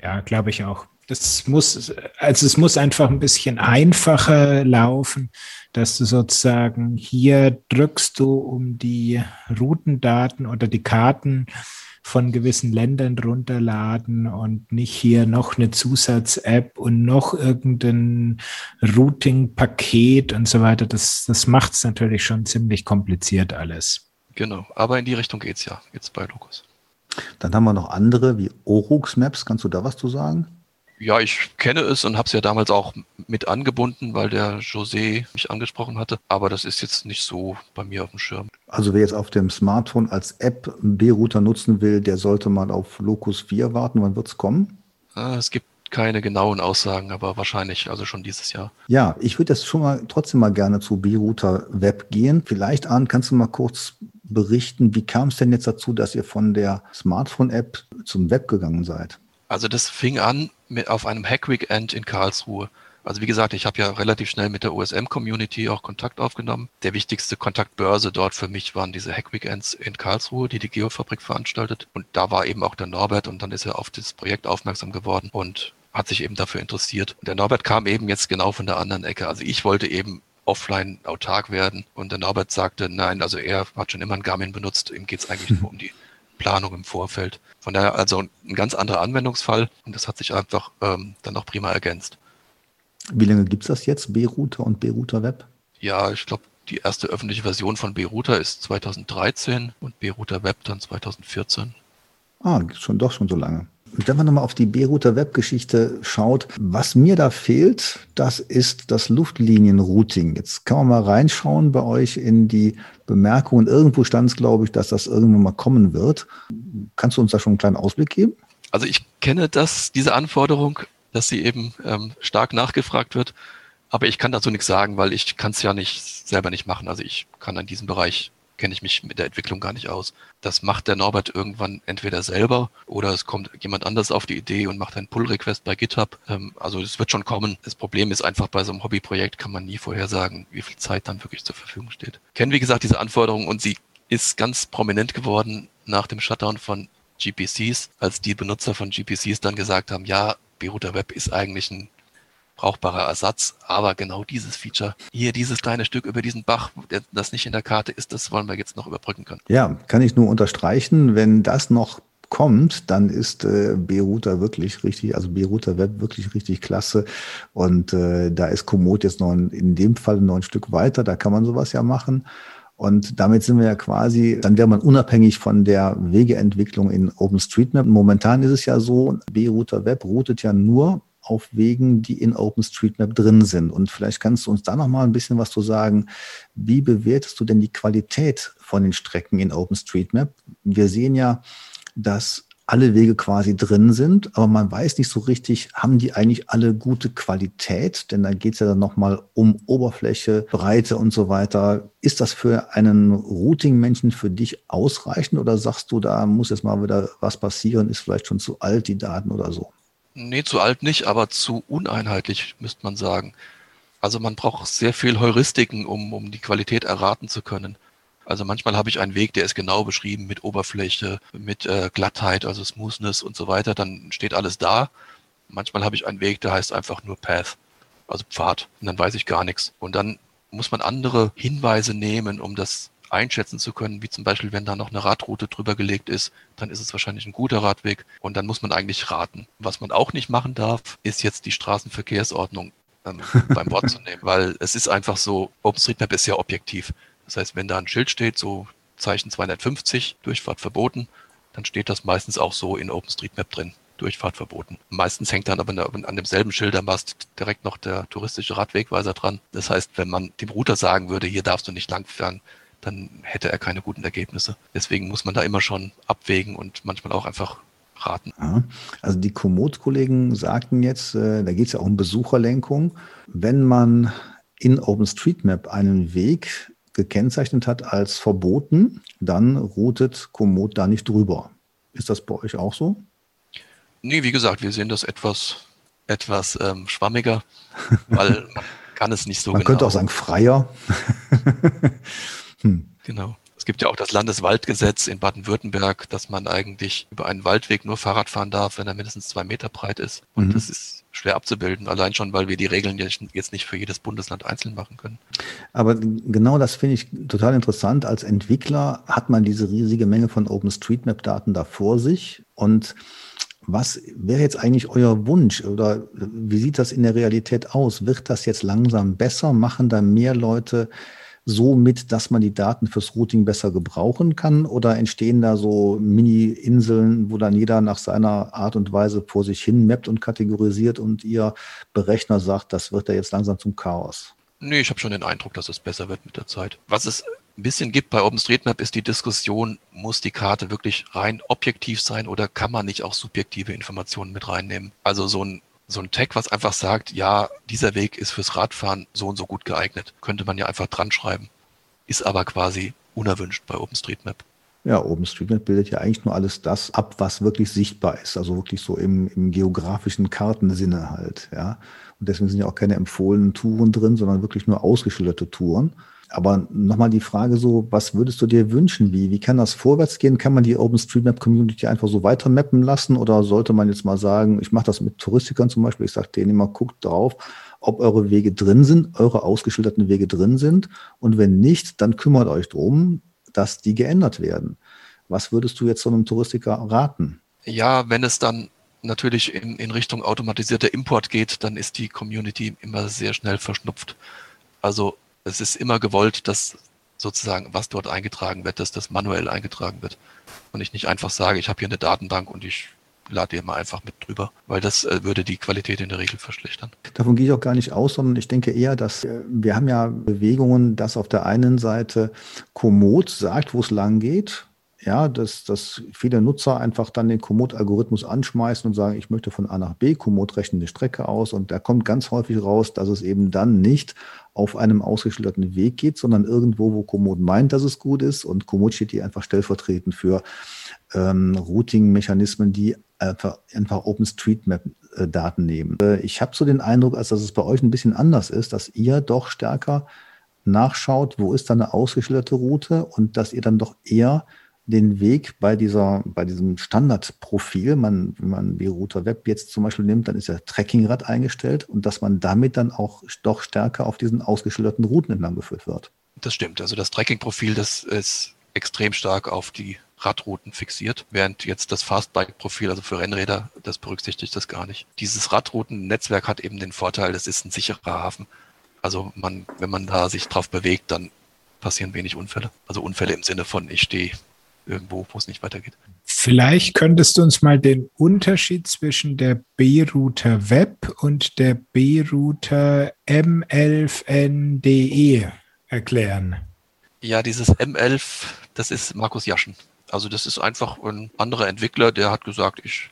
[SPEAKER 1] Ja, glaube ich auch. Das muss, also es muss einfach ein bisschen einfacher laufen, dass du sozusagen hier drückst du um die Routendaten oder die Karten von gewissen Ländern runterladen und nicht hier noch eine Zusatz-App und noch irgendein Routing-Paket und so weiter. Das, das macht es natürlich schon ziemlich kompliziert alles.
[SPEAKER 4] Genau, aber in die Richtung geht es ja jetzt bei Locus.
[SPEAKER 3] Dann haben wir noch andere wie Orux Maps. Kannst du da was zu sagen?
[SPEAKER 4] Ja, ich kenne es und habe es ja damals auch mit angebunden, weil der José mich angesprochen hatte. Aber das ist jetzt nicht so bei mir auf dem Schirm.
[SPEAKER 3] Also wer jetzt auf dem Smartphone als App B-Router nutzen will, der sollte mal auf Locus 4 warten. Wann wird es kommen?
[SPEAKER 4] Ah, es gibt keine genauen Aussagen, aber wahrscheinlich also schon dieses Jahr.
[SPEAKER 3] Ja, ich würde jetzt schon mal trotzdem mal gerne zu B-Router Web gehen. Vielleicht, Arndt, kannst du mal kurz berichten, wie kam es denn jetzt dazu, dass ihr von der Smartphone-App zum Web gegangen seid?
[SPEAKER 4] Also das fing an mit, auf einem Hack-Weekend in Karlsruhe. Also wie gesagt, ich habe ja relativ schnell mit der OSM-Community auch Kontakt aufgenommen. Der wichtigste Kontaktbörse dort für mich waren diese Hack-Weekends in Karlsruhe, die die Geofabrik veranstaltet. Und da war eben auch der Norbert und dann ist er auf das Projekt aufmerksam geworden und hat sich eben dafür interessiert. Und der Norbert kam eben jetzt genau von der anderen Ecke. Also ich wollte eben offline autark werden. Und der Norbert sagte, nein, also er hat schon immer ein Garmin benutzt, ihm geht es eigentlich *laughs* nur um die Planung im Vorfeld. Von daher also ein ganz anderer Anwendungsfall und das hat sich einfach ähm, dann auch prima ergänzt.
[SPEAKER 3] Wie lange gibt es das jetzt, B-Router und B-Router Web?
[SPEAKER 4] Ja, ich glaube, die erste öffentliche Version von B-Router ist 2013 und B-Router Web dann 2014.
[SPEAKER 3] Ah, schon doch schon so lange. Wenn man nochmal auf die Beiruter Webgeschichte schaut, was mir da fehlt, das ist das Luftlinienrouting. Jetzt kann man mal reinschauen bei euch in die Bemerkungen. Irgendwo stand es, glaube ich, dass das irgendwann mal kommen wird. Kannst du uns da schon einen kleinen Ausblick geben?
[SPEAKER 4] Also ich kenne das, diese Anforderung, dass sie eben ähm, stark nachgefragt wird. Aber ich kann dazu nichts sagen, weil ich kann es ja nicht selber nicht machen. Also ich kann an diesem Bereich kenne ich mich mit der Entwicklung gar nicht aus. Das macht der Norbert irgendwann entweder selber oder es kommt jemand anders auf die Idee und macht einen Pull-Request bei GitHub. Ähm, also es wird schon kommen. Das Problem ist einfach, bei so einem Hobbyprojekt kann man nie vorhersagen, wie viel Zeit dann wirklich zur Verfügung steht. Kennen, wie gesagt, diese Anforderung und sie ist ganz prominent geworden nach dem Shutdown von GPCs, als die Benutzer von GPCs dann gesagt haben, ja, Berouter Web ist eigentlich ein brauchbarer Ersatz. Aber genau dieses Feature, hier dieses kleine Stück über diesen Bach, das nicht in der Karte ist, das wollen wir jetzt noch überbrücken können.
[SPEAKER 3] Ja, kann ich nur unterstreichen. Wenn das noch kommt, dann ist äh, B-Router wirklich richtig, also B-Router Web wirklich richtig klasse. Und äh, da ist Komoot jetzt noch in, in dem Fall noch ein Stück weiter, da kann man sowas ja machen. Und damit sind wir ja quasi, dann wäre man unabhängig von der Wegeentwicklung in OpenStreetMap. Momentan ist es ja so, B-Router Web routet ja nur auf Wegen, die in OpenStreetMap drin sind. Und vielleicht kannst du uns da noch mal ein bisschen was zu sagen. Wie bewertest du denn die Qualität von den Strecken in OpenStreetMap? Wir sehen ja, dass alle Wege quasi drin sind, aber man weiß nicht so richtig, haben die eigentlich alle gute Qualität? Denn da geht es ja dann nochmal um Oberfläche, Breite und so weiter. Ist das für einen Routing-Menschen für dich ausreichend oder sagst du, da muss jetzt mal wieder was passieren, ist vielleicht schon zu alt, die Daten oder so?
[SPEAKER 4] Nee, zu alt nicht, aber zu uneinheitlich, müsste man sagen. Also man braucht sehr viel Heuristiken, um, um die Qualität erraten zu können. Also manchmal habe ich einen Weg, der ist genau beschrieben mit Oberfläche, mit äh, Glattheit, also Smoothness und so weiter. Dann steht alles da. Manchmal habe ich einen Weg, der heißt einfach nur Path, also Pfad. Und dann weiß ich gar nichts. Und dann muss man andere Hinweise nehmen, um das einschätzen zu können, wie zum Beispiel, wenn da noch eine Radroute drüber gelegt ist, dann ist es wahrscheinlich ein guter Radweg und dann muss man eigentlich raten. Was man auch nicht machen darf, ist jetzt die Straßenverkehrsordnung ähm, *laughs* beim Wort zu nehmen, weil es ist einfach so, OpenStreetMap ist ja objektiv. Das heißt, wenn da ein Schild steht, so Zeichen 250, Durchfahrt verboten, dann steht das meistens auch so in OpenStreetMap drin. Durchfahrt verboten. Meistens hängt dann aber an demselben Schildermast direkt noch der touristische Radwegweiser dran. Das heißt, wenn man dem Router sagen würde, hier darfst du nicht langfahren, dann hätte er keine guten Ergebnisse. Deswegen muss man da immer schon abwägen und manchmal auch einfach raten.
[SPEAKER 3] Also die Komoot-Kollegen sagten jetzt, äh, da geht es ja auch um Besucherlenkung. Wenn man in OpenStreetMap einen Weg gekennzeichnet hat als verboten, dann routet Komoot da nicht drüber. Ist das bei euch auch so?
[SPEAKER 4] Nee, wie gesagt, wir sehen das etwas, etwas ähm, schwammiger, weil *laughs* man kann es nicht so
[SPEAKER 3] man genau. Man könnte auch sagen freier. *laughs*
[SPEAKER 4] hm. Genau. Es gibt ja auch das Landeswaldgesetz in Baden-Württemberg, dass man eigentlich über einen Waldweg nur Fahrrad fahren darf, wenn er mindestens zwei Meter breit ist. Und mhm. das ist schwer abzubilden, allein schon, weil wir die Regeln jetzt nicht für jedes Bundesland einzeln machen können.
[SPEAKER 3] Aber genau das finde ich total interessant. Als Entwickler hat man diese riesige Menge von OpenStreetMap-Daten da vor sich und was wäre jetzt eigentlich euer Wunsch oder wie sieht das in der Realität aus? Wird das jetzt langsam besser? Machen da mehr Leute so mit, dass man die Daten fürs Routing besser gebrauchen kann? Oder entstehen da so Mini-Inseln, wo dann jeder nach seiner Art und Weise vor sich hin mappt und kategorisiert und ihr Berechner sagt, das wird ja jetzt langsam zum Chaos?
[SPEAKER 4] Nee, ich habe schon den Eindruck, dass es besser wird mit der Zeit. Was es ein bisschen gibt bei OpenStreetMap ist die Diskussion, muss die Karte wirklich rein objektiv sein oder kann man nicht auch subjektive Informationen mit reinnehmen? Also so ein so ein Tag, was einfach sagt, ja, dieser Weg ist fürs Radfahren so und so gut geeignet, könnte man ja einfach dran schreiben. Ist aber quasi unerwünscht bei OpenStreetMap.
[SPEAKER 3] Ja, OpenStreetMap bildet ja eigentlich nur alles das ab, was wirklich sichtbar ist, also wirklich so im, im geografischen Kartensinne halt, ja. Und deswegen sind ja auch keine empfohlenen Touren drin, sondern wirklich nur ausgeschilderte Touren. Aber nochmal die Frage so, was würdest du dir wünschen? Wie, wie kann das vorwärts gehen? Kann man die OpenStreetMap-Community einfach so weiter mappen lassen? Oder sollte man jetzt mal sagen, ich mache das mit Touristikern zum Beispiel, ich sage denen immer, guckt drauf, ob eure Wege drin sind, eure ausgeschilderten Wege drin sind. Und wenn nicht, dann kümmert euch drum, dass die geändert werden. Was würdest du jetzt so einem Touristiker raten?
[SPEAKER 4] Ja, wenn es dann natürlich in, in Richtung automatisierter Import geht, dann ist die Community immer sehr schnell verschnupft. Also es ist immer gewollt, dass sozusagen, was dort eingetragen wird, dass das manuell eingetragen wird. Und ich nicht einfach sage, ich habe hier eine Datenbank und ich lade ihr mal einfach mit drüber, weil das äh, würde die Qualität in der Regel verschlechtern.
[SPEAKER 3] Davon gehe ich auch gar nicht aus, sondern ich denke eher, dass äh, wir haben ja Bewegungen, dass auf der einen Seite Komoot sagt, wo es lang geht ja, dass, dass viele Nutzer einfach dann den Komoot-Algorithmus anschmeißen und sagen, ich möchte von A nach B, Komoot rechnet eine Strecke aus und da kommt ganz häufig raus, dass es eben dann nicht auf einem ausgeschilderten Weg geht, sondern irgendwo, wo Komoot meint, dass es gut ist und Komoot steht hier einfach stellvertretend für ähm, Routing-Mechanismen, die einfach, einfach OpenStreetMap-Daten nehmen. Äh, ich habe so den Eindruck, als dass es bei euch ein bisschen anders ist, dass ihr doch stärker nachschaut, wo ist da eine ausgeschilderte Route und dass ihr dann doch eher den Weg bei dieser, bei diesem Standardprofil, man, wenn man die Router Web jetzt zum Beispiel nimmt, dann ist ja Trackingrad eingestellt und dass man damit dann auch doch stärker auf diesen ausgeschilderten Routen entlang geführt wird.
[SPEAKER 4] Das stimmt. Also das Tracking-Profil, das ist extrem stark auf die Radrouten fixiert, während jetzt das Fastbike-Profil, also für Rennräder, das berücksichtigt das gar nicht. Dieses Radroutennetzwerk hat eben den Vorteil, es ist ein sicherer Hafen. Also man, wenn man da sich drauf bewegt, dann passieren wenig Unfälle. Also Unfälle im Sinne von, ich stehe irgendwo, wo es nicht weitergeht.
[SPEAKER 1] Vielleicht könntest du uns mal den Unterschied zwischen der B-Router Web und der B-Router M11NDE erklären.
[SPEAKER 4] Ja, dieses M11, das ist Markus Jaschen. Also das ist einfach ein anderer Entwickler, der hat gesagt, ich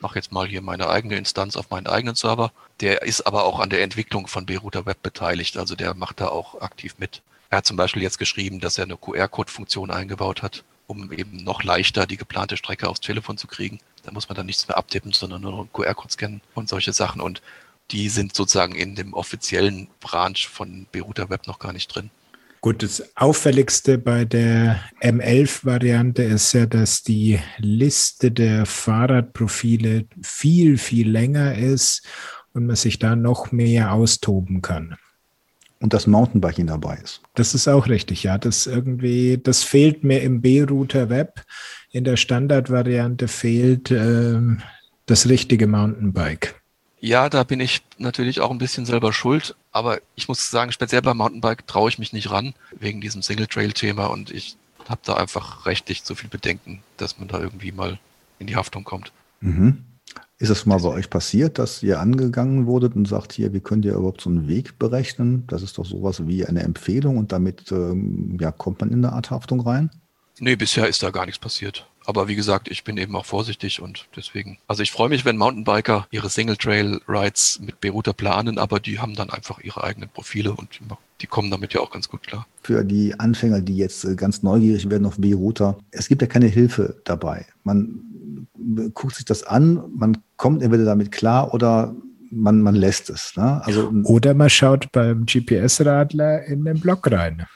[SPEAKER 4] mache jetzt mal hier meine eigene Instanz auf meinen eigenen Server. Der ist aber auch an der Entwicklung von B-Router Web beteiligt, also der macht da auch aktiv mit. Er hat zum Beispiel jetzt geschrieben, dass er eine QR-Code-Funktion eingebaut hat, um eben noch leichter die geplante Strecke aufs Telefon zu kriegen. Da muss man dann nichts mehr abtippen, sondern nur einen QR-Code scannen und solche Sachen. Und die sind sozusagen in dem offiziellen Branch von Beruta Web noch gar nicht drin.
[SPEAKER 1] Gut, das Auffälligste bei der M11-Variante ist ja, dass die Liste der Fahrradprofile viel, viel länger ist und man sich da noch mehr austoben kann
[SPEAKER 3] und das Mountainbiking dabei ist.
[SPEAKER 1] Das ist auch richtig, ja. Das irgendwie, das fehlt mir im B-Router Web. In der Standardvariante fehlt äh, das richtige Mountainbike.
[SPEAKER 4] Ja, da bin ich natürlich auch ein bisschen selber schuld, aber ich muss sagen, speziell beim Mountainbike traue ich mich nicht ran, wegen diesem Single-Trail-Thema und ich habe da einfach rechtlich zu viel Bedenken, dass man da irgendwie mal in die Haftung kommt. Mhm.
[SPEAKER 3] Ist das mal bei euch passiert, dass ihr angegangen wurdet und sagt, hier, wie könnt ihr überhaupt so einen Weg berechnen? Das ist doch sowas wie eine Empfehlung und damit ähm, ja, kommt man in eine Art Haftung rein?
[SPEAKER 4] Nee, bisher ist da gar nichts passiert. Aber wie gesagt, ich bin eben auch vorsichtig und deswegen. Also ich freue mich, wenn Mountainbiker ihre Single Trail Rides mit Beruta planen, aber die haben dann einfach ihre eigenen Profile und die kommen damit ja auch ganz gut klar.
[SPEAKER 3] Für die Anfänger, die jetzt äh, ganz neugierig werden auf Beruta, es gibt ja keine Hilfe dabei. Man guckt sich das an, man kommt entweder damit klar oder man, man lässt es. Ne?
[SPEAKER 1] Also, Oder man schaut beim GPS-Radler in den Blog rein.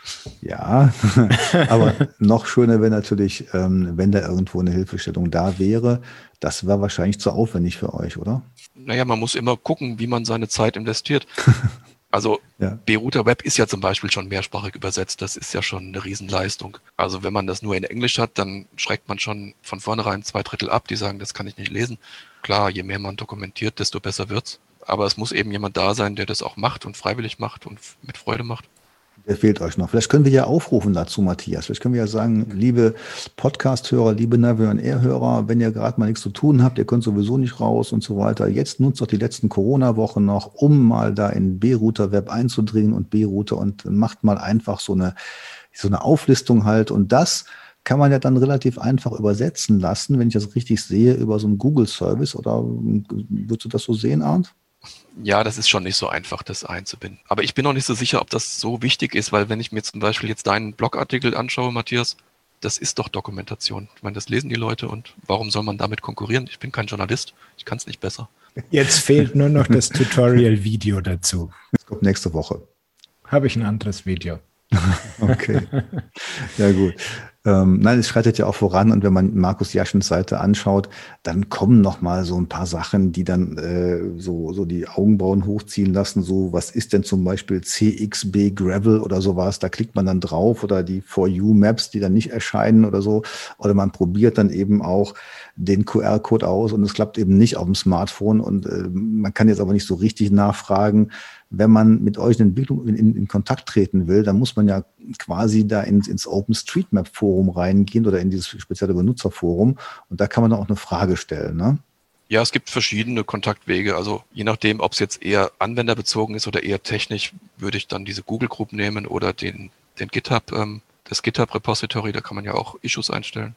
[SPEAKER 3] Ja, *laughs* aber noch schöner wäre natürlich, ähm, wenn da irgendwo eine Hilfestellung da wäre. Das wäre wahrscheinlich zu aufwendig für euch, oder?
[SPEAKER 4] Naja, man muss immer gucken, wie man seine Zeit investiert. *laughs* Also ja. Beruter Web ist ja zum Beispiel schon mehrsprachig übersetzt. Das ist ja schon eine Riesenleistung. Also wenn man das nur in Englisch hat, dann schreckt man schon von vornherein zwei Drittel ab, die sagen, das kann ich nicht lesen. Klar, je mehr man dokumentiert, desto besser wird's. Aber es muss eben jemand da sein, der das auch macht und freiwillig macht und mit Freude macht.
[SPEAKER 3] Der fehlt euch noch. Vielleicht können wir ja aufrufen dazu, Matthias. Vielleicht können wir ja sagen, liebe Podcast-Hörer, liebe Navion Air-Hörer, wenn ihr gerade mal nichts zu tun habt, ihr könnt sowieso nicht raus und so weiter. Jetzt nutzt doch die letzten Corona-Wochen noch, um mal da in B-Router Web einzudringen und B-Router und macht mal einfach so eine, so eine Auflistung halt. Und das kann man ja dann relativ einfach übersetzen lassen, wenn ich das richtig sehe, über so einen Google-Service. Oder würdest du das so sehen, Arndt?
[SPEAKER 4] Ja, das ist schon nicht so einfach, das einzubinden. Aber ich bin noch nicht so sicher, ob das so wichtig ist, weil wenn ich mir zum Beispiel jetzt deinen Blogartikel anschaue, Matthias, das ist doch Dokumentation. Ich meine, das lesen die Leute und warum soll man damit konkurrieren? Ich bin kein Journalist, ich kann es nicht besser.
[SPEAKER 1] Jetzt fehlt nur noch das Tutorial-Video dazu.
[SPEAKER 3] Das kommt nächste Woche.
[SPEAKER 1] Habe ich ein anderes Video. *laughs*
[SPEAKER 3] okay. Ja, gut. Ähm, nein, es schreitet ja auch voran und wenn man Markus Jaschens Seite anschaut, dann kommen noch mal so ein paar Sachen, die dann äh, so, so die Augenbrauen hochziehen lassen. So, was ist denn zum Beispiel CXB Gravel oder sowas? Da klickt man dann drauf oder die For You Maps, die dann nicht erscheinen oder so. Oder man probiert dann eben auch den QR-Code aus und es klappt eben nicht auf dem Smartphone und äh, man kann jetzt aber nicht so richtig nachfragen, wenn man mit euch in in, in, Kontakt treten will, dann muss man ja quasi da ins, ins OpenStreetMap Forum reingehen oder in dieses spezielle Benutzerforum und da kann man dann auch eine Frage stellen. Ne?
[SPEAKER 4] Ja, es gibt verschiedene Kontaktwege. Also je nachdem, ob es jetzt eher anwenderbezogen ist oder eher technisch, würde ich dann diese Google Group nehmen oder den, den GitHub, ähm, das GitHub Repository, da kann man ja auch Issues einstellen.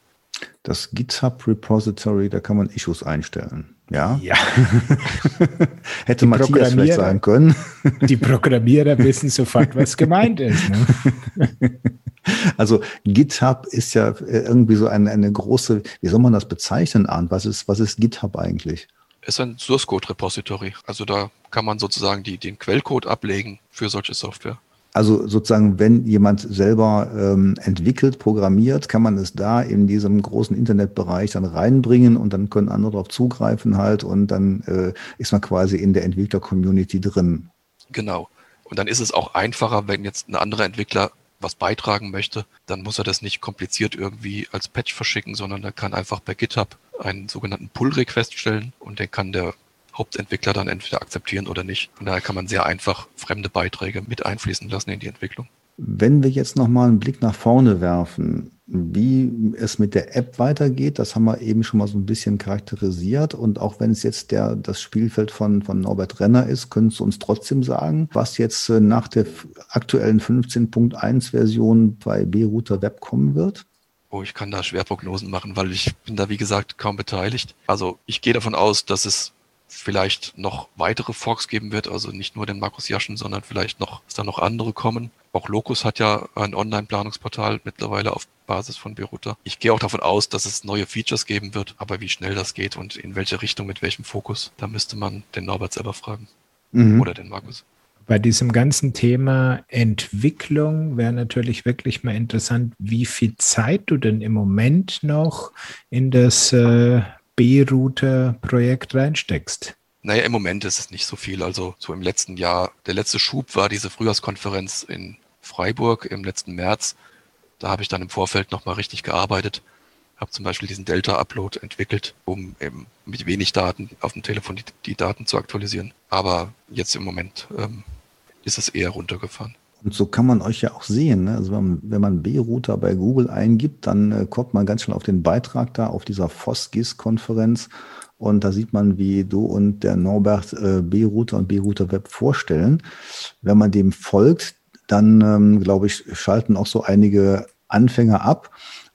[SPEAKER 3] Das GitHub Repository, da kann man Issues einstellen. Ja.
[SPEAKER 1] ja. *laughs*
[SPEAKER 3] Hätte die Matthias vielleicht sagen können. *laughs*
[SPEAKER 1] die Programmierer wissen sofort, was gemeint ist. Ne? *laughs*
[SPEAKER 3] Also GitHub ist ja irgendwie so eine, eine große, wie soll man das bezeichnen, Arndt? Was ist, was ist GitHub eigentlich?
[SPEAKER 4] Es ist ein Source Code Repository. Also da kann man sozusagen die, den Quellcode ablegen für solche Software.
[SPEAKER 3] Also sozusagen, wenn jemand selber ähm, entwickelt, programmiert, kann man es da in diesem großen Internetbereich dann reinbringen und dann können andere darauf zugreifen halt und dann äh, ist man quasi in der Entwickler-Community drin.
[SPEAKER 4] Genau. Und dann ist es auch einfacher, wenn jetzt ein anderer Entwickler was beitragen möchte, dann muss er das nicht kompliziert irgendwie als Patch verschicken, sondern er kann einfach bei GitHub einen sogenannten Pull-Request stellen und den kann der Hauptentwickler dann entweder akzeptieren oder nicht. Von daher kann man sehr einfach fremde Beiträge mit einfließen lassen in die Entwicklung.
[SPEAKER 3] Wenn wir jetzt nochmal einen Blick nach vorne werfen, wie es mit der App weitergeht, das haben wir eben schon mal so ein bisschen charakterisiert. Und auch wenn es jetzt der, das Spielfeld von, von Norbert Renner ist, können Sie uns trotzdem sagen, was jetzt äh, nach der aktuellen 15.1 Version bei B-Router Web kommen wird?
[SPEAKER 4] Oh, ich kann da schwer Prognosen machen, weil ich bin da, wie gesagt, kaum beteiligt. Also ich gehe davon aus, dass es vielleicht noch weitere Forks geben wird, also nicht nur den Markus Jaschen, sondern vielleicht noch, dass da noch andere kommen. Auch Locus hat ja ein Online-Planungsportal mittlerweile auf Basis von Beruta. Ich gehe auch davon aus, dass es neue Features geben wird, aber wie schnell das geht und in welche Richtung, mit welchem Fokus, da müsste man den Norbert selber fragen. Mhm. Oder den Markus.
[SPEAKER 1] Bei diesem ganzen Thema Entwicklung wäre natürlich wirklich mal interessant, wie viel Zeit du denn im Moment noch in das äh, B-Router-Projekt reinsteckst?
[SPEAKER 4] Naja, im Moment ist es nicht so viel. Also so im letzten Jahr, der letzte Schub war diese Frühjahrskonferenz in Freiburg im letzten März. Da habe ich dann im Vorfeld nochmal richtig gearbeitet. Habe zum Beispiel diesen Delta-Upload entwickelt, um eben mit wenig Daten auf dem Telefon die, die Daten zu aktualisieren. Aber jetzt im Moment ähm, ist es eher runtergefahren.
[SPEAKER 3] Und so kann man euch ja auch sehen. Ne? Also wenn, man B-Router bei Google eingibt, dann äh, kommt man ganz schnell auf den Beitrag da, auf dieser FOSGIS-Konferenz. Und da sieht man, wie du und der Norbert äh, B-Router und B-Router Web vorstellen. Wenn man dem folgt, dann, ähm, glaube ich, schalten auch so einige Anfänger ab.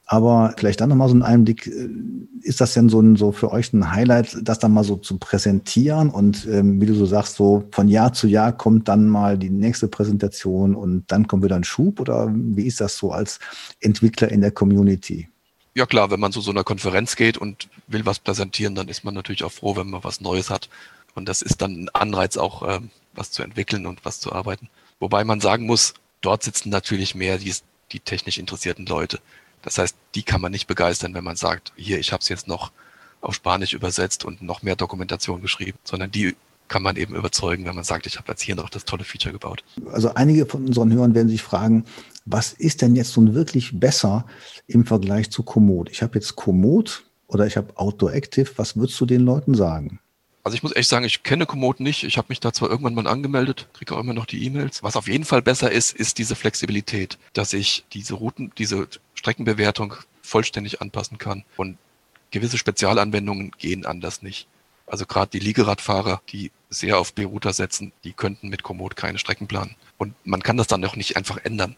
[SPEAKER 3] Aber vielleicht dann nochmal so ein Einblick, äh, ist das denn so, ein, so für euch ein Highlight, das dann mal so zu präsentieren? Und ähm, wie du so sagst, so von Jahr zu Jahr kommt dann mal die nächste Präsentation und dann kommt wieder ein Schub? Oder wie ist das so als Entwickler in der Community?
[SPEAKER 4] Ja klar, wenn man zu so einer Konferenz geht und will was präsentieren, dann ist man natürlich auch froh, wenn man was Neues hat. Und das ist dann ein Anreiz auch, ähm, was zu entwickeln und was zu arbeiten. Wobei man sagen muss, dort sitzen natürlich mehr die, die technisch interessierten Leute. Das heißt, die kann man nicht begeistern, wenn man sagt, hier, ich habe es jetzt noch auf Spanisch übersetzt und noch mehr Dokumentation geschrieben, sondern die kann man eben überzeugen, wenn man sagt, ich habe jetzt hier noch das tolle Feature gebaut.
[SPEAKER 3] Also einige von unseren Hörern werden sich fragen, was ist denn jetzt nun wirklich besser im Vergleich zu Komoot? Ich habe jetzt Komoot oder ich habe Outdoor Active. Was würdest du den Leuten sagen?
[SPEAKER 4] Also ich muss echt sagen, ich kenne Komoot nicht. Ich habe mich da zwar irgendwann mal angemeldet, kriege auch immer noch die E-Mails. Was auf jeden Fall besser ist, ist diese Flexibilität, dass ich diese Routen, diese Streckenbewertung vollständig anpassen kann. Und gewisse Spezialanwendungen gehen anders nicht. Also gerade die Liegeradfahrer, die sehr auf B-Router setzen, die könnten mit Komoot keine Strecken planen. Und man kann das dann auch nicht einfach ändern.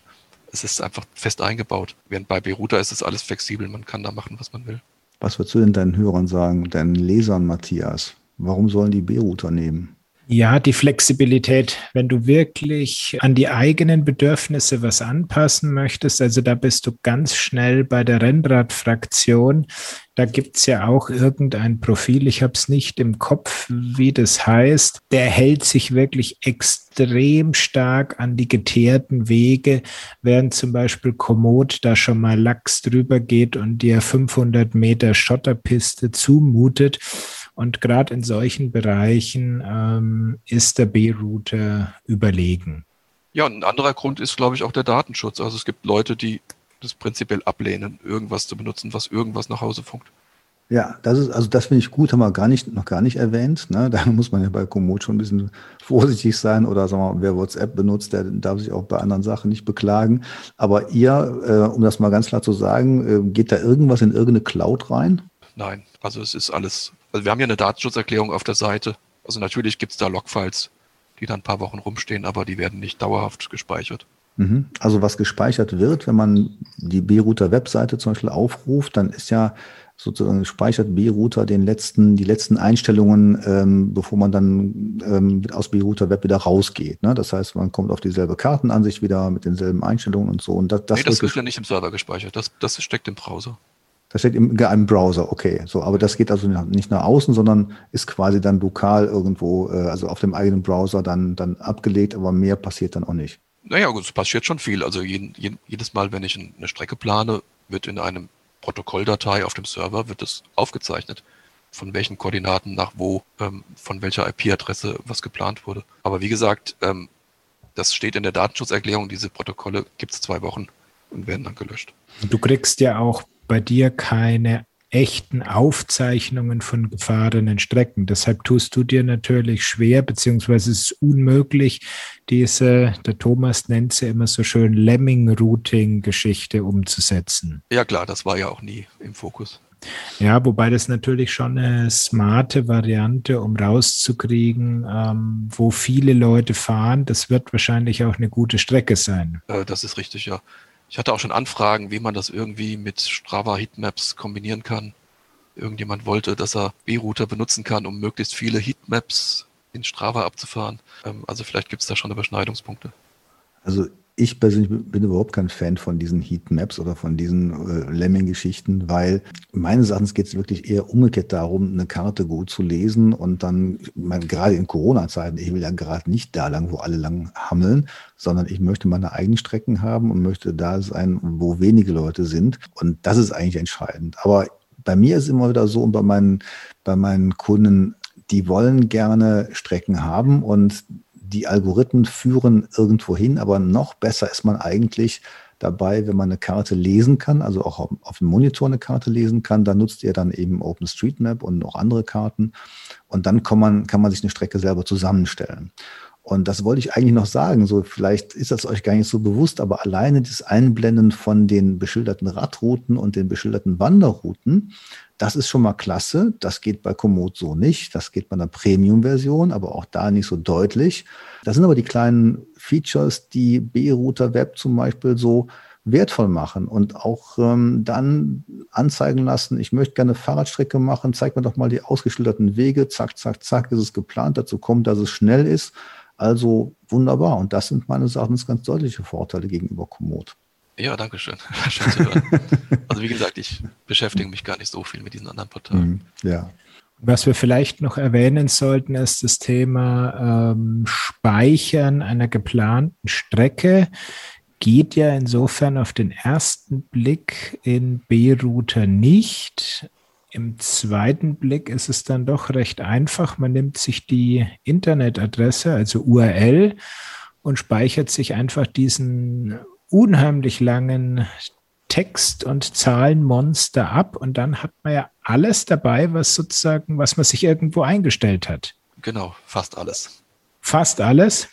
[SPEAKER 4] Es ist einfach fest eingebaut. Während bei B-Router ist es alles flexibel. Man kann da machen, was man will.
[SPEAKER 3] Was würdest du denn deinen Hörern sagen, deinen Lesern, Matthias? Warum sollen die B-Router nehmen?
[SPEAKER 1] Ja, die Flexibilität, wenn du wirklich an die eigenen Bedürfnisse was anpassen möchtest, also da bist du ganz schnell bei der Rennradfraktion. Da gibt's ja auch irgendein Profil, ich habe es nicht im Kopf, wie das heißt. Der hält sich wirklich extrem stark an die geteerten Wege, während zum Beispiel Komoot da schon mal lax drüber geht und dir 500 Meter Schotterpiste zumutet. Und gerade in solchen Bereichen ähm, ist der B-Router überlegen.
[SPEAKER 4] Ja, und ein anderer Grund ist, glaube ich, auch der Datenschutz. Also es gibt Leute, die das prinzipiell ablehnen, irgendwas zu benutzen, was irgendwas nach Hause funkt.
[SPEAKER 3] Ja, das ist, also das finde ich gut, haben wir gar nicht, noch gar nicht erwähnt. Ne? Da *laughs* muss man ja bei Komoot schon ein bisschen vorsichtig sein oder sagen wir mal, wer WhatsApp benutzt, der darf sich auch bei anderen Sachen nicht beklagen. Aber ihr, äh, um das mal ganz klar zu sagen, äh, geht da irgendwas in irgendeine Cloud rein?
[SPEAKER 4] Nein, also es ist alles also wir haben ja eine Datenschutzerklärung auf der Seite. Also natürlich gibt es da Logfiles, die dann ein paar Wochen rumstehen, aber die werden nicht dauerhaft gespeichert.
[SPEAKER 3] Mhm. Also was gespeichert wird, wenn man die B-Router-Webseite zum Beispiel aufruft, dann ist ja sozusagen speichert B-Router den letzten, die letzten Einstellungen, ähm, bevor man dann ähm, aus B-Router Web wieder rausgeht. Ne? Das heißt, man kommt auf dieselbe Kartenansicht wieder mit denselben Einstellungen und so. Und
[SPEAKER 4] das, das, nee, das wird ja nicht im Server gespeichert. Das, das steckt im Browser.
[SPEAKER 3] Das steht im, im Browser, okay. So, aber das geht also nicht nach außen, sondern ist quasi dann lokal irgendwo, äh, also auf dem eigenen Browser dann, dann abgelegt, aber mehr passiert dann auch nicht.
[SPEAKER 4] Naja, es passiert schon viel. Also jeden, jeden, jedes Mal, wenn ich eine Strecke plane, wird in einem Protokolldatei auf dem Server wird es aufgezeichnet, von welchen Koordinaten nach wo, ähm, von welcher IP-Adresse was geplant wurde. Aber wie gesagt, ähm, das steht in der Datenschutzerklärung, diese Protokolle gibt es zwei Wochen und werden dann gelöscht.
[SPEAKER 1] Du kriegst ja auch bei dir keine echten Aufzeichnungen von gefahrenen Strecken. Deshalb tust du dir natürlich schwer, beziehungsweise es ist unmöglich, diese, der Thomas nennt sie immer so schön, Lemming-Routing-Geschichte umzusetzen.
[SPEAKER 4] Ja klar, das war ja auch nie im Fokus.
[SPEAKER 1] Ja, wobei das natürlich schon eine smarte Variante, um rauszukriegen, ähm, wo viele Leute fahren. Das wird wahrscheinlich auch eine gute Strecke sein.
[SPEAKER 4] Äh, das ist richtig, ja. Ich hatte auch schon Anfragen, wie man das irgendwie mit Strava Heatmaps kombinieren kann. Irgendjemand wollte, dass er B-Router benutzen kann, um möglichst viele Heatmaps in Strava abzufahren. Ähm, also vielleicht gibt es da schon Überschneidungspunkte.
[SPEAKER 3] Also ich persönlich bin überhaupt kein Fan von diesen Heatmaps oder von diesen äh, Lemming-Geschichten, weil meines Erachtens geht es wirklich eher umgekehrt darum, eine Karte gut zu lesen und dann, gerade in Corona-Zeiten, ich will ja gerade nicht da lang, wo alle lang hammeln, sondern ich möchte meine eigenen Strecken haben und möchte da sein, wo wenige Leute sind. Und das ist eigentlich entscheidend. Aber bei mir ist immer wieder so und bei meinen, bei meinen Kunden, die wollen gerne Strecken haben und die Algorithmen führen irgendwo hin, aber noch besser ist man eigentlich dabei, wenn man eine Karte lesen kann, also auch auf dem Monitor eine Karte lesen kann. Da nutzt ihr dann eben OpenStreetMap und noch andere Karten. Und dann kann man, kann man sich eine Strecke selber zusammenstellen. Und das wollte ich eigentlich noch sagen. So, vielleicht ist das euch gar nicht so bewusst, aber alleine das Einblenden von den beschilderten Radrouten und den beschilderten Wanderrouten, das ist schon mal klasse. Das geht bei Komoot so nicht. Das geht bei einer Premium-Version, aber auch da nicht so deutlich. Das sind aber die kleinen Features, die B-Router Web zum Beispiel so wertvoll machen und auch ähm, dann anzeigen lassen, ich möchte gerne Fahrradstrecke machen, zeig mir doch mal die ausgeschilderten Wege, zack, zack, zack, ist es geplant, dazu kommt, dass es schnell ist. Also wunderbar. Und das sind meines Erachtens ganz deutliche Vorteile gegenüber Komoot.
[SPEAKER 4] Ja, danke schön. *laughs* schön zu hören. also wie gesagt, ich beschäftige mich gar nicht so viel mit diesen anderen Portalen.
[SPEAKER 3] Mhm, ja.
[SPEAKER 1] Was wir vielleicht noch erwähnen sollten, ist das Thema ähm, Speichern einer geplanten Strecke geht ja insofern auf den ersten Blick in B-Router nicht. Im zweiten Blick ist es dann doch recht einfach. Man nimmt sich die Internetadresse, also URL, und speichert sich einfach diesen unheimlich langen Text- und Zahlenmonster ab und dann hat man ja alles dabei, was sozusagen, was man sich irgendwo eingestellt hat.
[SPEAKER 4] Genau, fast alles.
[SPEAKER 1] Fast alles?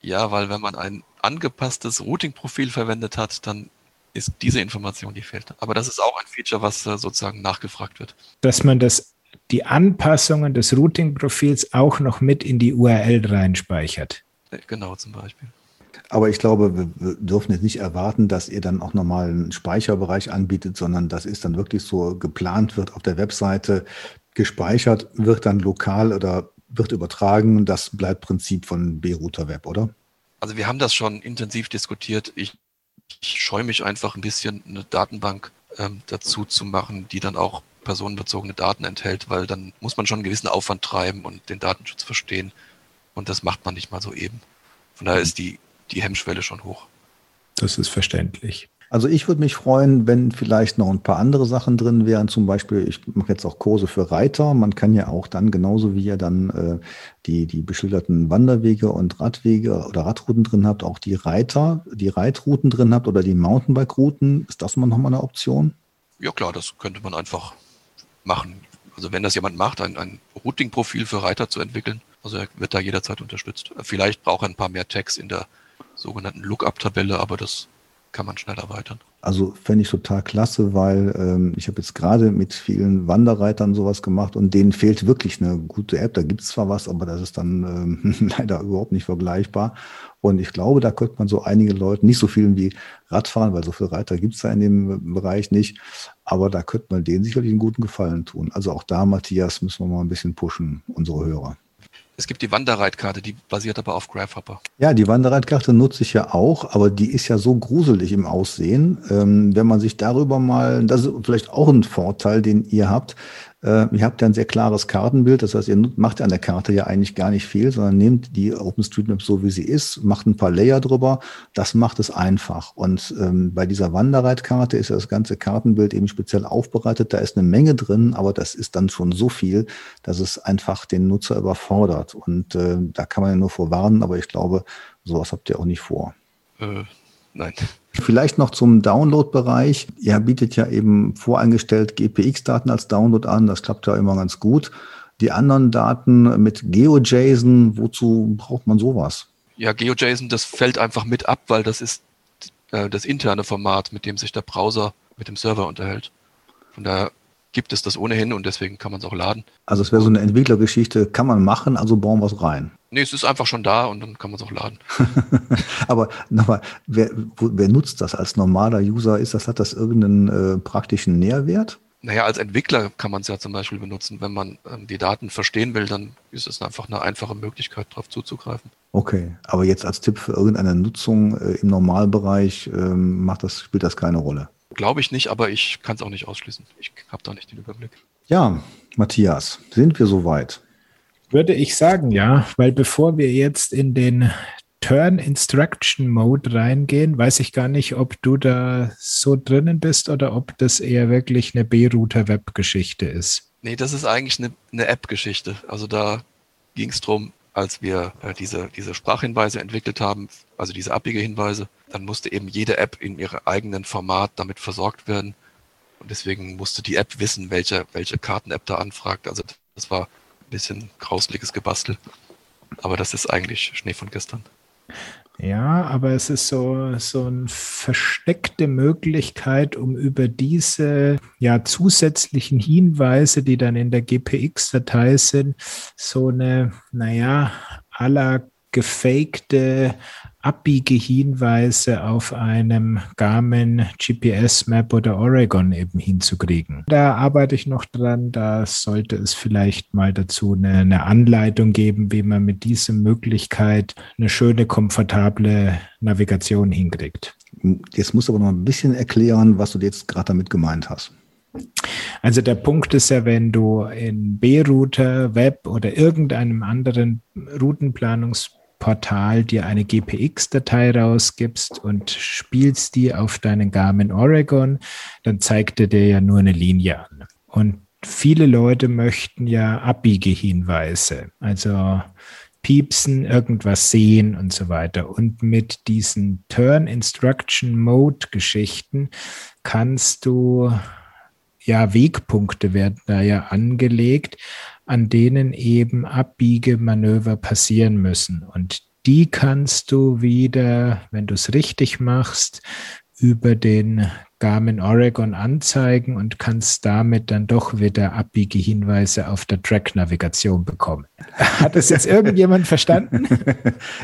[SPEAKER 4] Ja, weil wenn man ein angepasstes Routing-Profil verwendet hat, dann ist diese Information, die fehlt. Aber das ist auch ein Feature, was äh, sozusagen nachgefragt wird.
[SPEAKER 1] Dass man das, die Anpassungen des Routing-Profils auch noch mit in die URL reinspeichert.
[SPEAKER 4] Äh, genau, zum Beispiel.
[SPEAKER 3] Aber ich glaube, wir dürfen jetzt nicht erwarten, dass ihr dann auch nochmal einen Speicherbereich anbietet, sondern das ist dann wirklich so geplant wird auf der Webseite, gespeichert, wird dann lokal oder wird übertragen. Das bleibt Prinzip von B-Router Web, oder?
[SPEAKER 4] Also wir haben das schon intensiv diskutiert. Ich, ich scheue mich einfach ein bisschen, eine Datenbank ähm, dazu zu machen, die dann auch personenbezogene Daten enthält, weil dann muss man schon einen gewissen Aufwand treiben und den Datenschutz verstehen. Und das macht man nicht mal so eben. Von daher ist die, die Hemmschwelle schon hoch.
[SPEAKER 1] Das ist verständlich.
[SPEAKER 3] Also ich würde mich freuen, wenn vielleicht noch ein paar andere Sachen drin wären. Zum Beispiel, ich mache jetzt auch Kurse für Reiter. Man kann ja auch dann, genauso wie ihr dann äh, die, die beschilderten Wanderwege und Radwege oder Radrouten drin habt, auch die Reiter, die Reitrouten drin habt oder die Mountainbike-Routen. Ist das mal nochmal eine Option?
[SPEAKER 4] Ja klar, das könnte man einfach machen. Also wenn das jemand macht, ein, ein Routing-Profil für Reiter zu entwickeln, also er wird da jederzeit unterstützt. Vielleicht braucht er ein paar mehr Tags in der sogenannten Lookup-Tabelle, aber das kann man schnell erweitern.
[SPEAKER 3] Also fände ich total klasse, weil ähm, ich habe jetzt gerade mit vielen Wanderreitern sowas gemacht und denen fehlt wirklich eine gute App. Da gibt es zwar was, aber das ist dann ähm, *laughs* leider überhaupt nicht vergleichbar. Und ich glaube, da könnte man so einige Leute, nicht so vielen wie Radfahren, weil so viele Reiter gibt es da in dem Bereich nicht, aber da könnte man denen sicherlich einen guten Gefallen tun. Also auch da, Matthias, müssen wir mal ein bisschen pushen, unsere Hörer.
[SPEAKER 4] Es gibt die Wanderreitkarte, die basiert aber auf Grafhopper.
[SPEAKER 3] Ja, die Wanderreitkarte nutze ich ja auch, aber die ist ja so gruselig im Aussehen. Ähm, wenn man sich darüber mal, das ist vielleicht auch ein Vorteil, den ihr habt, äh, ihr habt ja ein sehr klares Kartenbild, das heißt, ihr macht an der Karte ja eigentlich gar nicht viel, sondern nehmt die OpenStreetMap so, wie sie ist, macht ein paar Layer drüber, das macht es einfach. Und ähm, bei dieser Wanderreitkarte ist ja das ganze Kartenbild eben speziell aufbereitet, da ist eine Menge drin, aber das ist dann schon so viel, dass es einfach den Nutzer überfordert. Und äh, da kann man ja nur vorwarnen, aber ich glaube, sowas habt ihr auch nicht vor.
[SPEAKER 4] Äh, nein.
[SPEAKER 3] Vielleicht noch zum Download-Bereich. Ihr bietet ja eben voreingestellt GPX-Daten als Download an. Das klappt ja immer ganz gut. Die anderen Daten mit GeoJSON, wozu braucht man sowas?
[SPEAKER 4] Ja, GeoJSON, das fällt einfach mit ab, weil das ist äh, das interne Format, mit dem sich der Browser mit dem Server unterhält. Von daher gibt es das ohnehin und deswegen kann man es auch laden.
[SPEAKER 3] Also es wäre so eine Entwicklergeschichte, kann man machen, also bauen wir es rein.
[SPEAKER 4] Nee, es ist einfach schon da und dann kann man es auch laden. *laughs*
[SPEAKER 3] Aber nochmal, wer, wer, nutzt das als normaler User? Ist das, hat das irgendeinen äh, praktischen Nährwert?
[SPEAKER 4] Naja, als Entwickler kann man es ja zum Beispiel benutzen. Wenn man ähm, die Daten verstehen will, dann ist es einfach eine einfache Möglichkeit, darauf zuzugreifen.
[SPEAKER 3] Okay, aber jetzt als Tipp für irgendeine Nutzung äh, im Normalbereich ähm, macht das, spielt das keine Rolle.
[SPEAKER 4] Glaube ich nicht, aber ich kann es auch nicht ausschließen. Ich habe da nicht den Überblick.
[SPEAKER 3] Ja, Matthias, sind wir soweit?
[SPEAKER 1] Würde ich sagen, ja, weil bevor wir jetzt in den Turn Instruction Mode reingehen, weiß ich gar nicht, ob du da so drinnen bist oder ob das eher wirklich eine B-Router-Web-Geschichte ist.
[SPEAKER 4] Nee, das ist eigentlich eine, eine App-Geschichte. Also da ging es darum, als wir äh, diese, diese Sprachhinweise entwickelt haben, also diese Abbiegehinweise, dann musste eben jede App in ihrem eigenen Format damit versorgt werden. Und deswegen musste die App wissen, welche, welche Karten-App da anfragt. Also das war bisschen grausliches Gebastel. aber das ist eigentlich Schnee von gestern.
[SPEAKER 1] Ja, aber es ist so, so eine versteckte Möglichkeit, um über diese ja, zusätzlichen Hinweise, die dann in der GPX-Datei sind, so eine, naja, aller gefakte Abbiegehinweise auf einem Garmin GPS Map oder Oregon eben hinzukriegen. Da arbeite ich noch dran. Da sollte es vielleicht mal dazu eine, eine Anleitung geben, wie man mit dieser Möglichkeit eine schöne, komfortable Navigation hinkriegt.
[SPEAKER 3] Jetzt musst du aber noch ein bisschen erklären, was du jetzt gerade damit gemeint hast.
[SPEAKER 1] Also der Punkt ist ja, wenn du in B-Router, Web oder irgendeinem anderen Routenplanungs Portal dir eine GPX-Datei rausgibst und spielst die auf deinen Garmin Oregon, dann zeigt er dir ja nur eine Linie an. Und viele Leute möchten ja Abbiegehinweise, also piepsen, irgendwas sehen und so weiter. Und mit diesen Turn Instruction Mode Geschichten kannst du ja Wegpunkte werden da ja angelegt, an denen eben Abbiegemanöver passieren müssen. Und die kannst du wieder, wenn du es richtig machst, über den Garmin Oregon anzeigen und kannst damit dann doch wieder Abbiegehinweise auf der Track-Navigation bekommen. Hat das jetzt irgendjemand *laughs* verstanden?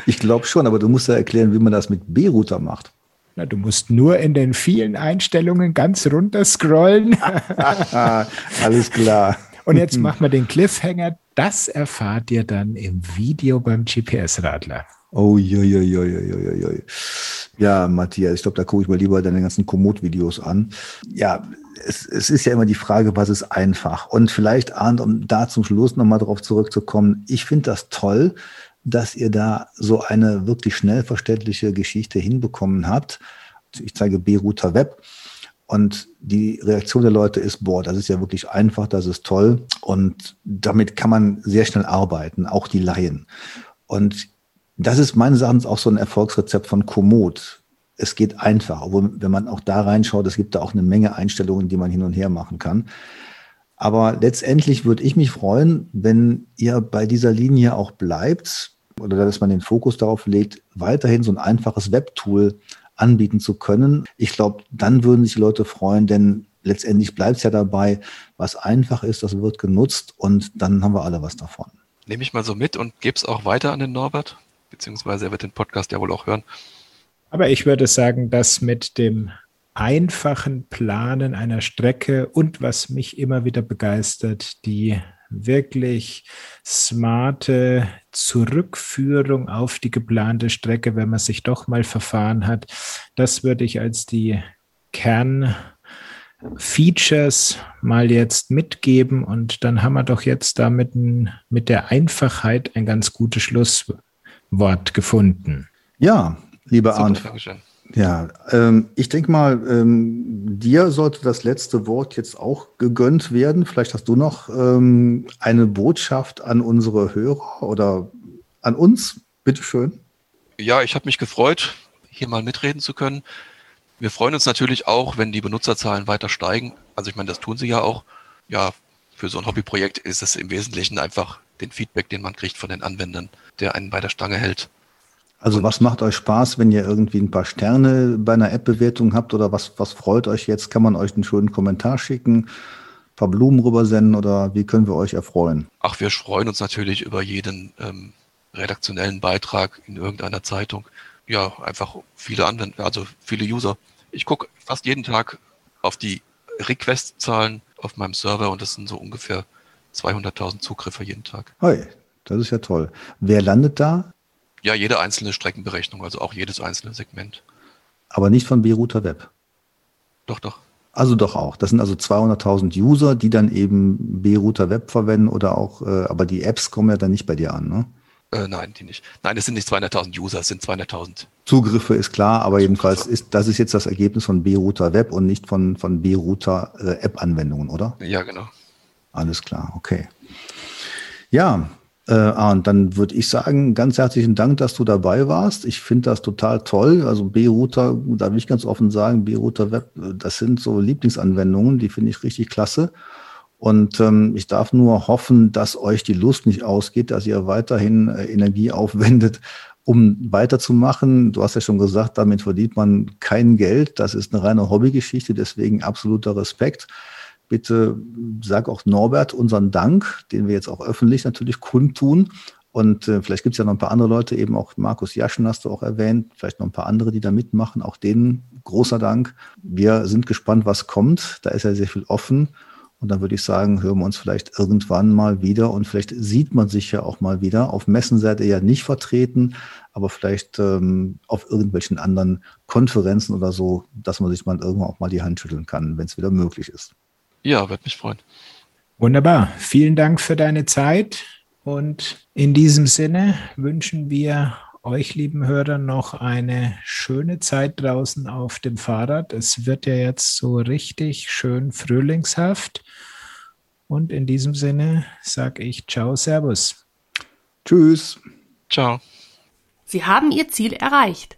[SPEAKER 3] Ich glaube schon, aber du musst ja erklären, wie man das mit B-Router macht.
[SPEAKER 1] Na, du musst nur in den vielen Einstellungen ganz runter scrollen. *laughs*
[SPEAKER 3] Alles klar.
[SPEAKER 1] Und jetzt machen wir den Cliffhanger. Das erfahrt ihr dann im Video beim GPS-Radler.
[SPEAKER 3] Oh, jo, jo, jo, jo, jo, jo. Ja, Matthias, ich glaube, da gucke ich mal lieber deine ganzen Komoot-Videos an. Ja, es, es ist ja immer die Frage, was ist einfach? Und vielleicht, Arndt, um da zum Schluss nochmal drauf zurückzukommen, ich finde das toll, dass ihr da so eine wirklich schnell verständliche Geschichte hinbekommen habt. Ich zeige B-Router Web. Und die Reaktion der Leute ist, boah, das ist ja wirklich einfach, das ist toll. Und damit kann man sehr schnell arbeiten, auch die Laien. Und das ist meines Erachtens auch so ein Erfolgsrezept von Komoot. Es geht einfach, obwohl, wenn man auch da reinschaut, es gibt da auch eine Menge Einstellungen, die man hin und her machen kann. Aber letztendlich würde ich mich freuen, wenn ihr bei dieser Linie auch bleibt oder dass man den Fokus darauf legt, weiterhin so ein einfaches Webtool anbieten zu können. Ich glaube, dann würden sich die Leute freuen, denn letztendlich bleibt es ja dabei, was einfach ist, das wird genutzt und dann haben wir alle was davon.
[SPEAKER 4] Nehme ich mal so mit und gebe es auch weiter an den Norbert, beziehungsweise er wird den Podcast ja wohl auch hören.
[SPEAKER 1] Aber ich würde sagen, dass mit dem einfachen Planen einer Strecke und was mich immer wieder begeistert, die wirklich smarte Zurückführung auf die geplante Strecke, wenn man sich doch mal verfahren hat. Das würde ich als die Kernfeatures mal jetzt mitgeben und dann haben wir doch jetzt damit mit der Einfachheit ein ganz gutes Schlusswort gefunden.
[SPEAKER 3] Ja, lieber Arndt. Ja, ähm, ich denke mal, ähm, dir sollte das letzte Wort jetzt auch gegönnt werden. Vielleicht hast du noch ähm, eine Botschaft an unsere Hörer oder an uns. Bitte schön.
[SPEAKER 4] Ja, ich habe mich gefreut, hier mal mitreden zu können. Wir freuen uns natürlich auch, wenn die Benutzerzahlen weiter steigen. Also ich meine, das tun sie ja auch. Ja, für so ein Hobbyprojekt ist es im Wesentlichen einfach den Feedback, den man kriegt von den Anwendern, der einen bei der Stange hält.
[SPEAKER 3] Also was macht euch Spaß, wenn ihr irgendwie ein paar Sterne bei einer App-Bewertung habt oder was, was freut euch jetzt? Kann man euch einen schönen Kommentar schicken, ein paar Blumen rübersenden oder wie können wir euch erfreuen?
[SPEAKER 4] Ach, wir freuen uns natürlich über jeden ähm, redaktionellen Beitrag in irgendeiner Zeitung. Ja, einfach viele Anwender, also viele User. Ich gucke fast jeden Tag auf die Request-Zahlen auf meinem Server und das sind so ungefähr 200.000 Zugriffe jeden Tag.
[SPEAKER 3] Hey, das ist ja toll. Wer landet da?
[SPEAKER 4] Ja, jede einzelne Streckenberechnung, also auch jedes einzelne Segment.
[SPEAKER 3] Aber nicht von Beruter Web.
[SPEAKER 4] Doch, doch.
[SPEAKER 3] Also doch auch. Das sind also 200.000 User, die dann eben B-Router Web verwenden oder auch, äh, aber die Apps kommen ja dann nicht bei dir an, ne?
[SPEAKER 4] Äh, nein, die nicht. Nein, es sind nicht 200.000 User, es sind 200.000.
[SPEAKER 3] Zugriffe ist klar, aber Zugriffe. jedenfalls ist das ist jetzt das Ergebnis von B-Router Web und nicht von, von B-Router äh, App-Anwendungen, oder?
[SPEAKER 4] Ja, genau.
[SPEAKER 3] Alles klar, okay. Ja, äh, Arndt, dann würde ich sagen, ganz herzlichen Dank, dass du dabei warst. Ich finde das total toll. Also B-Router, da will ich ganz offen sagen, B-Router Web, das sind so Lieblingsanwendungen, die finde ich richtig klasse. Und ähm, ich darf nur hoffen, dass euch die Lust nicht ausgeht, dass ihr weiterhin äh, Energie aufwendet, um weiterzumachen. Du hast ja schon gesagt, damit verdient man kein Geld. Das ist eine reine Hobbygeschichte, deswegen absoluter Respekt. Bitte sag auch Norbert unseren Dank, den wir jetzt auch öffentlich natürlich kundtun. Und äh, vielleicht gibt es ja noch ein paar andere Leute, eben auch Markus Jaschen hast du auch erwähnt, vielleicht noch ein paar andere, die da mitmachen. Auch denen großer Dank. Wir sind gespannt, was kommt. Da ist ja sehr viel offen. Und dann würde ich sagen, hören wir uns vielleicht irgendwann mal wieder und vielleicht sieht man sich ja auch mal wieder. Auf Messen seid ihr ja nicht vertreten, aber vielleicht ähm, auf irgendwelchen anderen Konferenzen oder so, dass man sich mal irgendwann auch mal die Hand schütteln kann, wenn es wieder möglich ist.
[SPEAKER 4] Ja, würde mich freuen.
[SPEAKER 1] Wunderbar. Vielen Dank für deine Zeit. Und in diesem Sinne wünschen wir euch, lieben Hörer, noch eine schöne Zeit draußen auf dem Fahrrad. Es wird ja jetzt so richtig schön frühlingshaft. Und in diesem Sinne sage ich Ciao, Servus.
[SPEAKER 3] Tschüss.
[SPEAKER 4] Ciao.
[SPEAKER 5] Sie haben Ihr Ziel erreicht.